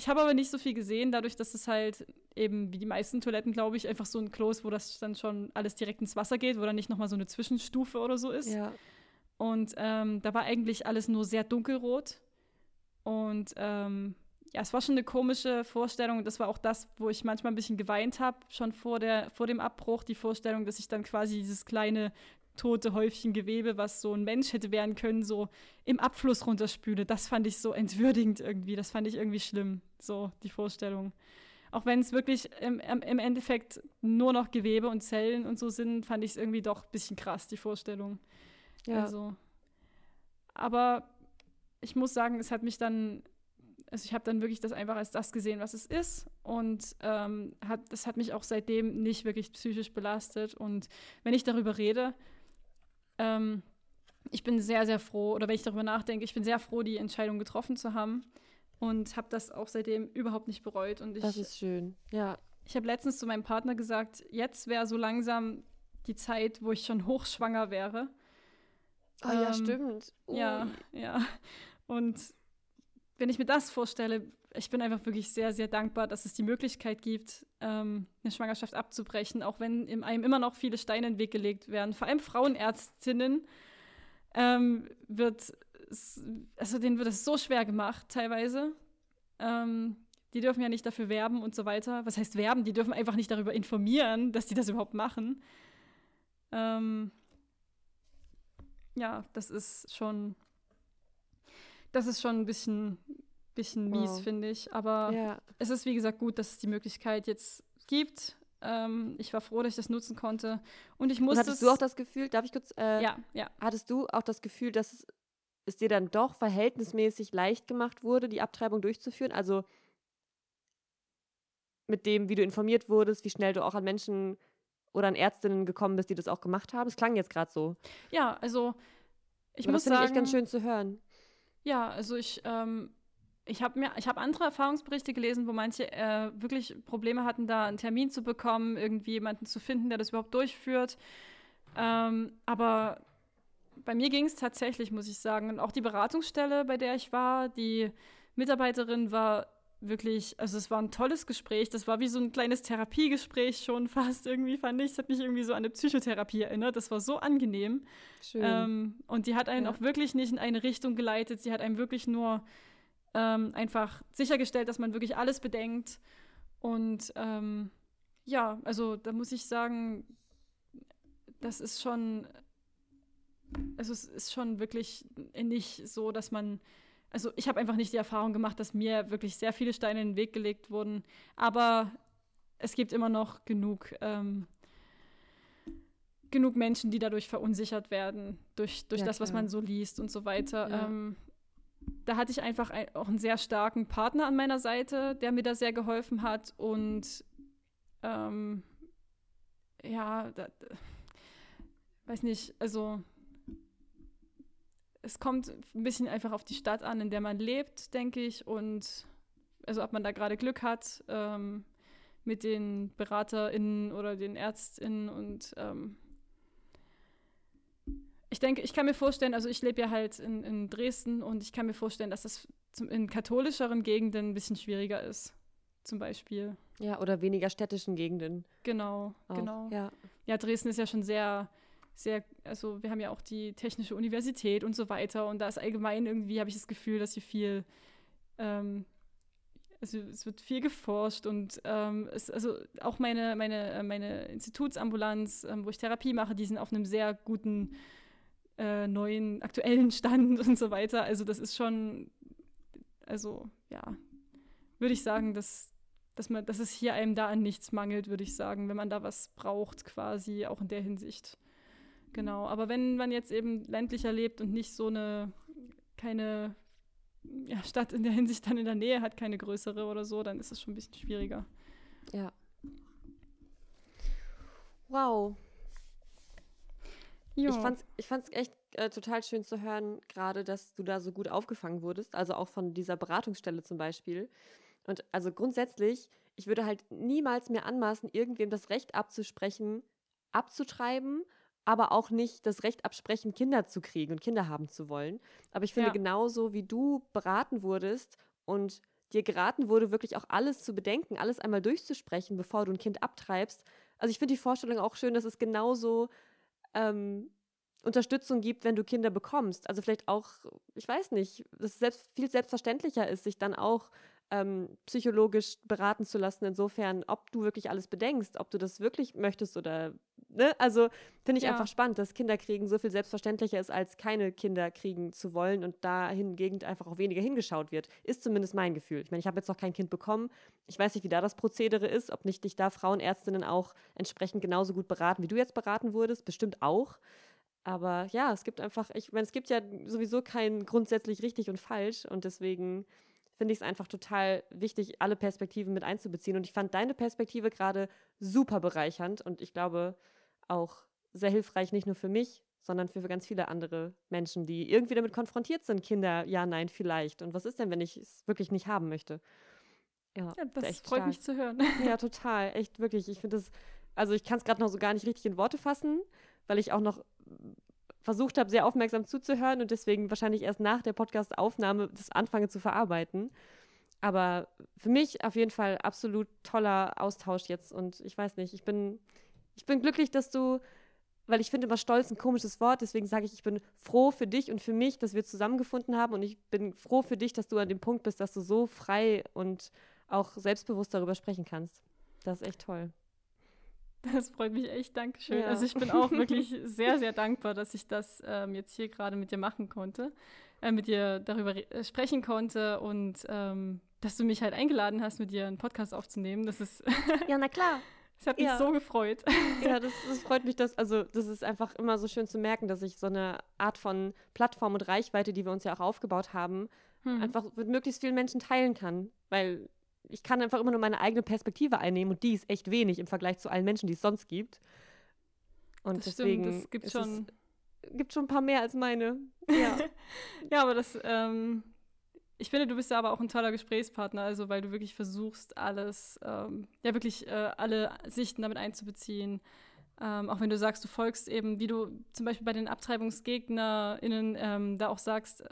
[SPEAKER 2] Ich habe aber nicht so viel gesehen, dadurch, dass es halt eben wie die meisten Toiletten, glaube ich, einfach so ein Klo ist, wo das dann schon alles direkt ins Wasser geht, wo dann nicht nochmal so eine Zwischenstufe oder so ist.
[SPEAKER 1] ja.
[SPEAKER 2] Und ähm, da war eigentlich alles nur sehr dunkelrot. Und ähm, ja, es war schon eine komische Vorstellung. Und das war auch das, wo ich manchmal ein bisschen geweint habe, schon vor, der, vor dem Abbruch. Die Vorstellung, dass ich dann quasi dieses kleine tote Häufchen Gewebe, was so ein Mensch hätte werden können, so im Abfluss runterspüle. Das fand ich so entwürdigend irgendwie. Das fand ich irgendwie schlimm, so die Vorstellung. Auch wenn es wirklich im, im Endeffekt nur noch Gewebe und Zellen und so sind, fand ich es irgendwie doch ein bisschen krass, die Vorstellung.
[SPEAKER 1] Ja.
[SPEAKER 2] Also, aber ich muss sagen, es hat mich dann, also ich habe dann wirklich das einfach als das gesehen, was es ist. Und ähm, hat, das hat mich auch seitdem nicht wirklich psychisch belastet. Und wenn ich darüber rede, ähm, ich bin sehr, sehr froh, oder wenn ich darüber nachdenke, ich bin sehr froh, die Entscheidung getroffen zu haben. Und habe das auch seitdem überhaupt nicht bereut. Und ich,
[SPEAKER 1] das ist schön. Ja.
[SPEAKER 2] ich habe letztens zu meinem Partner gesagt, jetzt wäre so langsam die Zeit, wo ich schon hochschwanger wäre.
[SPEAKER 1] Oh ja,
[SPEAKER 2] Ähm,
[SPEAKER 1] stimmt.
[SPEAKER 2] Ja,
[SPEAKER 1] Ui.
[SPEAKER 2] ja. Und wenn ich mir das vorstelle, ich bin einfach wirklich sehr, sehr dankbar, dass es die Möglichkeit gibt, ähm, eine Schwangerschaft abzubrechen, auch wenn einem immer noch viele Steine in den Weg gelegt werden. Vor allem Frauenärztinnen ähm, wird, es- also denen wird es so schwer gemacht teilweise. Ähm, die dürfen ja nicht dafür werben und so weiter. Was heißt werben? Die dürfen einfach nicht darüber informieren, dass die das überhaupt machen. Ähm, ja, das ist schon, das ist schon ein bisschen, bisschen mies,
[SPEAKER 1] Wow.
[SPEAKER 2] finde ich. Aber
[SPEAKER 1] Ja.
[SPEAKER 2] es ist, wie gesagt, gut, dass es die Möglichkeit jetzt gibt. Ähm, ich war froh, dass ich das nutzen konnte. Und ich
[SPEAKER 1] Und
[SPEAKER 2] musste
[SPEAKER 1] hattest du auch das Gefühl, darf ich kurz, äh,
[SPEAKER 2] Ja, ja.
[SPEAKER 1] hattest du auch das Gefühl, dass es, dir dann doch verhältnismäßig leicht gemacht wurde, die Abtreibung durchzuführen? Also mit dem, wie du informiert wurdest, wie schnell du auch an Menschen oder an Ärztinnen gekommen bist, die das auch gemacht haben? Es klang jetzt gerade so.
[SPEAKER 2] Ja, also ich
[SPEAKER 1] Aber
[SPEAKER 2] muss
[SPEAKER 1] das finde ich
[SPEAKER 2] sagen,
[SPEAKER 1] echt ganz schön zu hören.
[SPEAKER 2] Ja, also ich, ähm, ich habe mir, ich habe andere Erfahrungsberichte gelesen, wo manche äh, wirklich Probleme hatten, da einen Termin zu bekommen, irgendwie jemanden zu finden, der das überhaupt durchführt. Ähm, aber bei mir ging es tatsächlich, muss ich sagen. Und auch die Beratungsstelle, bei der ich war, die Mitarbeiterin war wirklich, also es war ein tolles Gespräch. Das war wie so ein kleines Therapiegespräch schon fast irgendwie, fand ich. Es hat mich irgendwie so an eine Psychotherapie erinnert. Das war so angenehm.
[SPEAKER 1] Schön.
[SPEAKER 2] Ähm, und die hat einen
[SPEAKER 1] Ja.
[SPEAKER 2] auch wirklich nicht in eine Richtung geleitet. Sie hat einem wirklich nur ähm, einfach sichergestellt, dass man wirklich alles bedenkt. Und ähm, ja, also da muss ich sagen, das ist schon, also es ist schon wirklich nicht so, dass man, also ich habe einfach nicht die Erfahrung gemacht, dass mir wirklich sehr viele Steine in den Weg gelegt wurden. Aber es gibt immer noch genug ähm, genug Menschen, die dadurch verunsichert werden, durch, durch
[SPEAKER 1] Ja,
[SPEAKER 2] das, was man so liest und so weiter.
[SPEAKER 1] Ja.
[SPEAKER 2] Ähm, da hatte ich einfach ein, auch einen sehr starken Partner an meiner Seite, der mir da sehr geholfen hat. Und ähm, ja, da, weiß nicht, also es kommt ein bisschen einfach auf die Stadt an, in der man lebt, denke ich. Und also ob man da gerade Glück hat ähm, mit den BeraterInnen oder den ÄrztInnen und ähm, ich denke, ich kann mir vorstellen, also ich lebe ja halt in, in Dresden und ich kann mir vorstellen, dass das zum, in katholischeren Gegenden ein bisschen schwieriger ist. Zum Beispiel.
[SPEAKER 1] ja, oder weniger städtischen Gegenden.
[SPEAKER 2] Genau,
[SPEAKER 1] Auch.
[SPEAKER 2] genau.
[SPEAKER 1] Ja.
[SPEAKER 2] Ja, Dresden ist ja schon sehr, sehr, also wir haben ja auch die Technische Universität und so weiter und da ist allgemein irgendwie, habe ich das Gefühl, dass hier viel, ähm, also es wird viel geforscht und ähm, es, also auch meine, meine, äh, meine Institutsambulanz, ähm, wo ich Therapie mache, die sind auf einem sehr guten, äh, neuen, aktuellen Stand und so weiter. Also das ist schon, also ja, würde ich sagen, dass dass, man, dass es hier einem da an nichts mangelt, würde ich sagen, wenn man da was braucht, quasi, auch in der Hinsicht. Genau. Aber wenn man jetzt eben ländlicher lebt und nicht so eine, keine ja, Stadt in der Hinsicht dann in der Nähe hat, keine größere oder so, dann ist es schon ein bisschen schwieriger.
[SPEAKER 1] Ja. Wow.
[SPEAKER 2] Ja.
[SPEAKER 1] Ich fand's, ich fand's echt äh, total schön zu hören, gerade, dass du da so gut aufgefangen wurdest, also auch von dieser Beratungsstelle zum Beispiel. Und also grundsätzlich, ich würde halt niemals mehr anmaßen, irgendwem das Recht abzusprechen, abzutreiben, aber auch nicht das Recht absprechen, Kinder zu kriegen und Kinder haben zu wollen. Aber ich finde,
[SPEAKER 2] Ja.
[SPEAKER 1] genauso wie du beraten wurdest und dir geraten wurde, wirklich auch alles zu bedenken, alles einmal durchzusprechen, bevor du ein Kind abtreibst. Also ich finde die Vorstellung auch schön, dass es genauso ähm, Unterstützung gibt, wenn du Kinder bekommst. Also vielleicht auch, ich weiß nicht, dass es selbst, viel selbstverständlicher ist, sich dann auch ähm, psychologisch beraten zu lassen, insofern, ob du wirklich alles bedenkst, ob du das wirklich möchtest oder, ne? Also finde ich
[SPEAKER 2] Ja.
[SPEAKER 1] einfach spannend, dass Kinderkriegen so viel selbstverständlicher ist, als keine Kinder kriegen zu wollen und da hingegen einfach auch weniger hingeschaut wird. Ist zumindest mein Gefühl. Ich meine, ich habe jetzt noch kein Kind bekommen. Ich weiß nicht, wie da das Prozedere ist, ob nicht dich da Frauenärztinnen auch entsprechend genauso gut beraten, wie du jetzt beraten wurdest. Bestimmt auch. Aber ja, es gibt einfach, ich meine, es gibt ja sowieso kein grundsätzlich richtig und falsch und deswegen finde ich es einfach total wichtig, alle Perspektiven mit einzubeziehen. Und ich fand deine Perspektive gerade super bereichernd und ich glaube auch sehr hilfreich, nicht nur für mich, sondern für ganz viele andere Menschen, die irgendwie damit konfrontiert sind, Kinder, ja, nein, vielleicht. Und was ist denn, wenn ich es wirklich nicht haben möchte? Ja,
[SPEAKER 2] Ja, das freut
[SPEAKER 1] stark.
[SPEAKER 2] mich zu hören.
[SPEAKER 1] Ja, total. Echt, wirklich. Ich finde das, also ich kann es gerade noch so gar nicht richtig in Worte fassen, weil ich auch noch versucht habe, sehr aufmerksam zuzuhören und deswegen wahrscheinlich erst nach der Podcast-Aufnahme das anfange zu verarbeiten. Aber für mich auf jeden Fall absolut toller Austausch jetzt und ich weiß nicht, ich bin, ich bin glücklich, dass du, weil ich finde immer stolz ein komisches Wort, deswegen sage ich, ich bin froh für dich und für mich, dass wir zusammengefunden haben und ich bin froh für dich, dass du an dem Punkt bist, dass du so frei und auch selbstbewusst darüber sprechen kannst. Das ist echt toll.
[SPEAKER 2] Das freut mich echt, Dankeschön.
[SPEAKER 1] Ja.
[SPEAKER 2] Also ich bin auch wirklich sehr, sehr dankbar, dass ich das ähm, jetzt hier gerade mit dir machen konnte, äh, mit dir darüber äh, sprechen konnte und ähm, dass du mich halt eingeladen hast, mit dir einen Podcast aufzunehmen. Das ist,
[SPEAKER 1] Ja, na klar.
[SPEAKER 2] Das hat mich
[SPEAKER 1] Ja.
[SPEAKER 2] so gefreut.
[SPEAKER 1] Ja, das, das freut mich, dass, also das ist einfach immer so schön zu merken, dass ich so eine Art von Plattform und Reichweite, die wir uns ja auch aufgebaut haben,
[SPEAKER 2] Hm.
[SPEAKER 1] einfach mit möglichst vielen Menschen teilen kann. Weil ich kann einfach immer nur meine eigene Perspektive einnehmen und die ist echt wenig im Vergleich zu allen Menschen, die es sonst gibt. Und
[SPEAKER 2] Das
[SPEAKER 1] deswegen
[SPEAKER 2] stimmt, das gibt schon.
[SPEAKER 1] Es, gibt schon ein paar mehr als meine. Ja.
[SPEAKER 2] Ja, aber das, ähm, ich finde, du bist ja aber auch ein toller Gesprächspartner, also weil du wirklich versuchst, alles, ähm, ja wirklich äh, alle Sichten damit einzubeziehen. Ähm, auch wenn du sagst, du folgst eben, wie du zum Beispiel bei den AbtreibungsgegnerInnen ähm, da auch sagst, äh,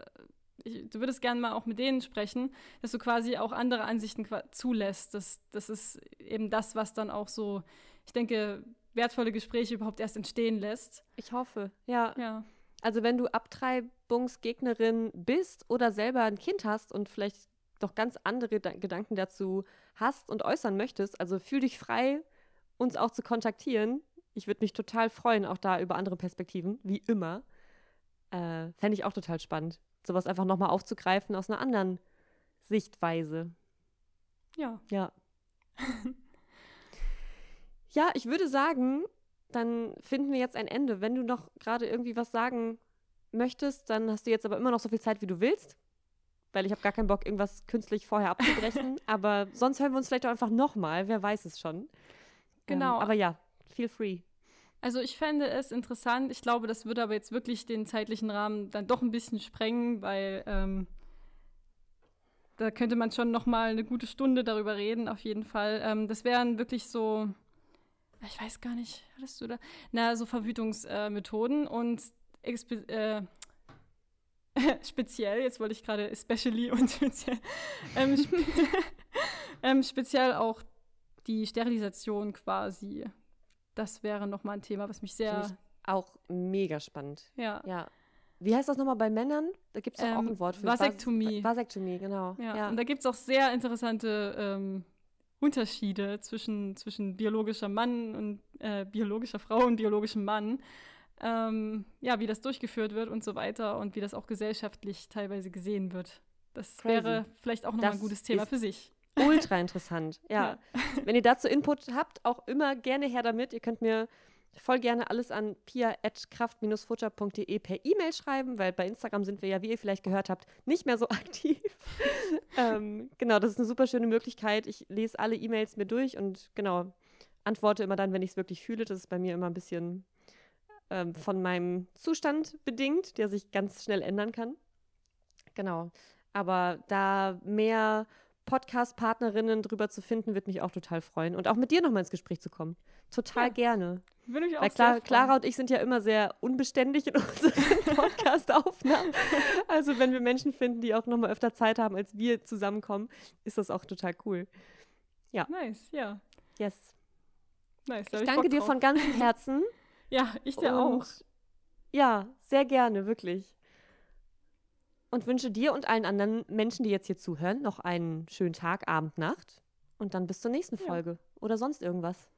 [SPEAKER 2] ich, du würdest gerne mal auch mit denen sprechen, dass du quasi auch andere Ansichten zulässt. Das, das ist eben das, was dann auch so, ich denke, wertvolle Gespräche überhaupt erst entstehen lässt.
[SPEAKER 1] Ich hoffe. Ja.
[SPEAKER 2] Ja.
[SPEAKER 1] Also wenn du Abtreibungsgegnerin bist oder selber ein Kind hast und vielleicht noch ganz andere Da- Gedanken dazu hast und äußern möchtest, also fühl dich frei, uns auch zu kontaktieren. Ich würde mich total freuen, auch da über andere Perspektiven, wie immer. Äh, Fände ich auch total spannend, sowas einfach nochmal aufzugreifen aus einer anderen Sichtweise.
[SPEAKER 2] Ja.
[SPEAKER 1] Ja. ja, ich würde sagen, dann finden wir jetzt ein Ende. Wenn du noch gerade irgendwie was sagen möchtest, dann hast du jetzt aber immer noch so viel Zeit, wie du willst. Weil ich habe gar keinen Bock, irgendwas künstlich vorher abzubrechen. aber sonst hören wir uns vielleicht auch einfach nochmal. Wer weiß es schon.
[SPEAKER 2] Genau.
[SPEAKER 1] Ähm, aber ja, feel free.
[SPEAKER 2] Also ich fände es interessant. Ich glaube, das würde aber jetzt wirklich den zeitlichen Rahmen dann doch ein bisschen sprengen, weil ähm, da könnte man schon noch mal eine gute Stunde darüber reden, auf jeden Fall. Ähm, das wären wirklich so, ich weiß gar nicht, hattest du da? Na, so Verhütungsmethoden und expe- äh, speziell, jetzt wollte ich gerade especially und speziell, ähm, spe ähm, speziell auch die Sterilisation quasi. Das wäre noch mal ein Thema, was mich sehr,
[SPEAKER 1] Auch mega spannend.
[SPEAKER 2] ja,
[SPEAKER 1] Ja. Wie heißt das nochmal bei Männern? Da gibt es doch auch
[SPEAKER 2] Ähm,
[SPEAKER 1] ein Wort für.
[SPEAKER 2] Vasektomie.
[SPEAKER 1] Vas Vasektomie, genau.
[SPEAKER 2] Ja, und da gibt es auch sehr interessante ähm, Unterschiede zwischen, zwischen biologischer Mann und äh, biologischer Frau und biologischem Mann. Ähm, ja, wie das durchgeführt wird und so weiter und wie das auch gesellschaftlich teilweise gesehen wird. Das
[SPEAKER 1] Crazy.
[SPEAKER 2] wäre vielleicht auch nochmal ein gutes Thema für sich.
[SPEAKER 1] Ultra interessant. Ja. Wenn ihr dazu Input habt, auch immer gerne her damit. Ihr könnt mir voll gerne alles an pia.kraft-futter.de per E-Mail schreiben, weil bei Instagram sind wir ja, wie ihr vielleicht gehört habt, nicht mehr so aktiv. ähm, genau, das ist eine super schöne Möglichkeit. Ich lese alle E-Mails mir durch und genau, antworte immer dann, wenn ich es wirklich fühle. Das ist bei mir immer ein bisschen ähm, von meinem Zustand bedingt, der sich ganz schnell ändern kann. Genau. Aber da mehr Podcast-Partnerinnen drüber zu finden, wird mich auch total freuen. Und auch mit dir nochmal ins Gespräch zu kommen. Total
[SPEAKER 2] Ja.
[SPEAKER 1] gerne.
[SPEAKER 2] Bin ich auch
[SPEAKER 1] Weil Clara. Clara und ich sind ja immer sehr unbeständig in unseren Podcast-Aufnahmen. Also wenn wir Menschen finden, die auch nochmal öfter Zeit haben, als wir zusammenkommen, ist das auch total cool.
[SPEAKER 2] Nice, ja.
[SPEAKER 1] Yes.
[SPEAKER 2] Nice. hab
[SPEAKER 1] Ich danke dir von ganzem Herzen.
[SPEAKER 2] Ja, ich dir
[SPEAKER 1] Und
[SPEAKER 2] auch.
[SPEAKER 1] Ja, sehr gerne, wirklich. Und wünsche dir und allen anderen Menschen, die jetzt hier zuhören, noch einen schönen Tag, Abend, Nacht. Und dann bis zur nächsten
[SPEAKER 2] Ja.
[SPEAKER 1] Folge. Oder sonst irgendwas.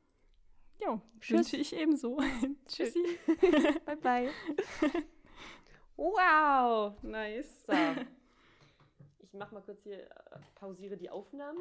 [SPEAKER 2] Ja, wünsche ich ebenso. Tschüssi.
[SPEAKER 1] Bye, bye. wow.
[SPEAKER 2] Nice.
[SPEAKER 1] So. Ich mach mal kurz hier, äh, pausiere die Aufnahme.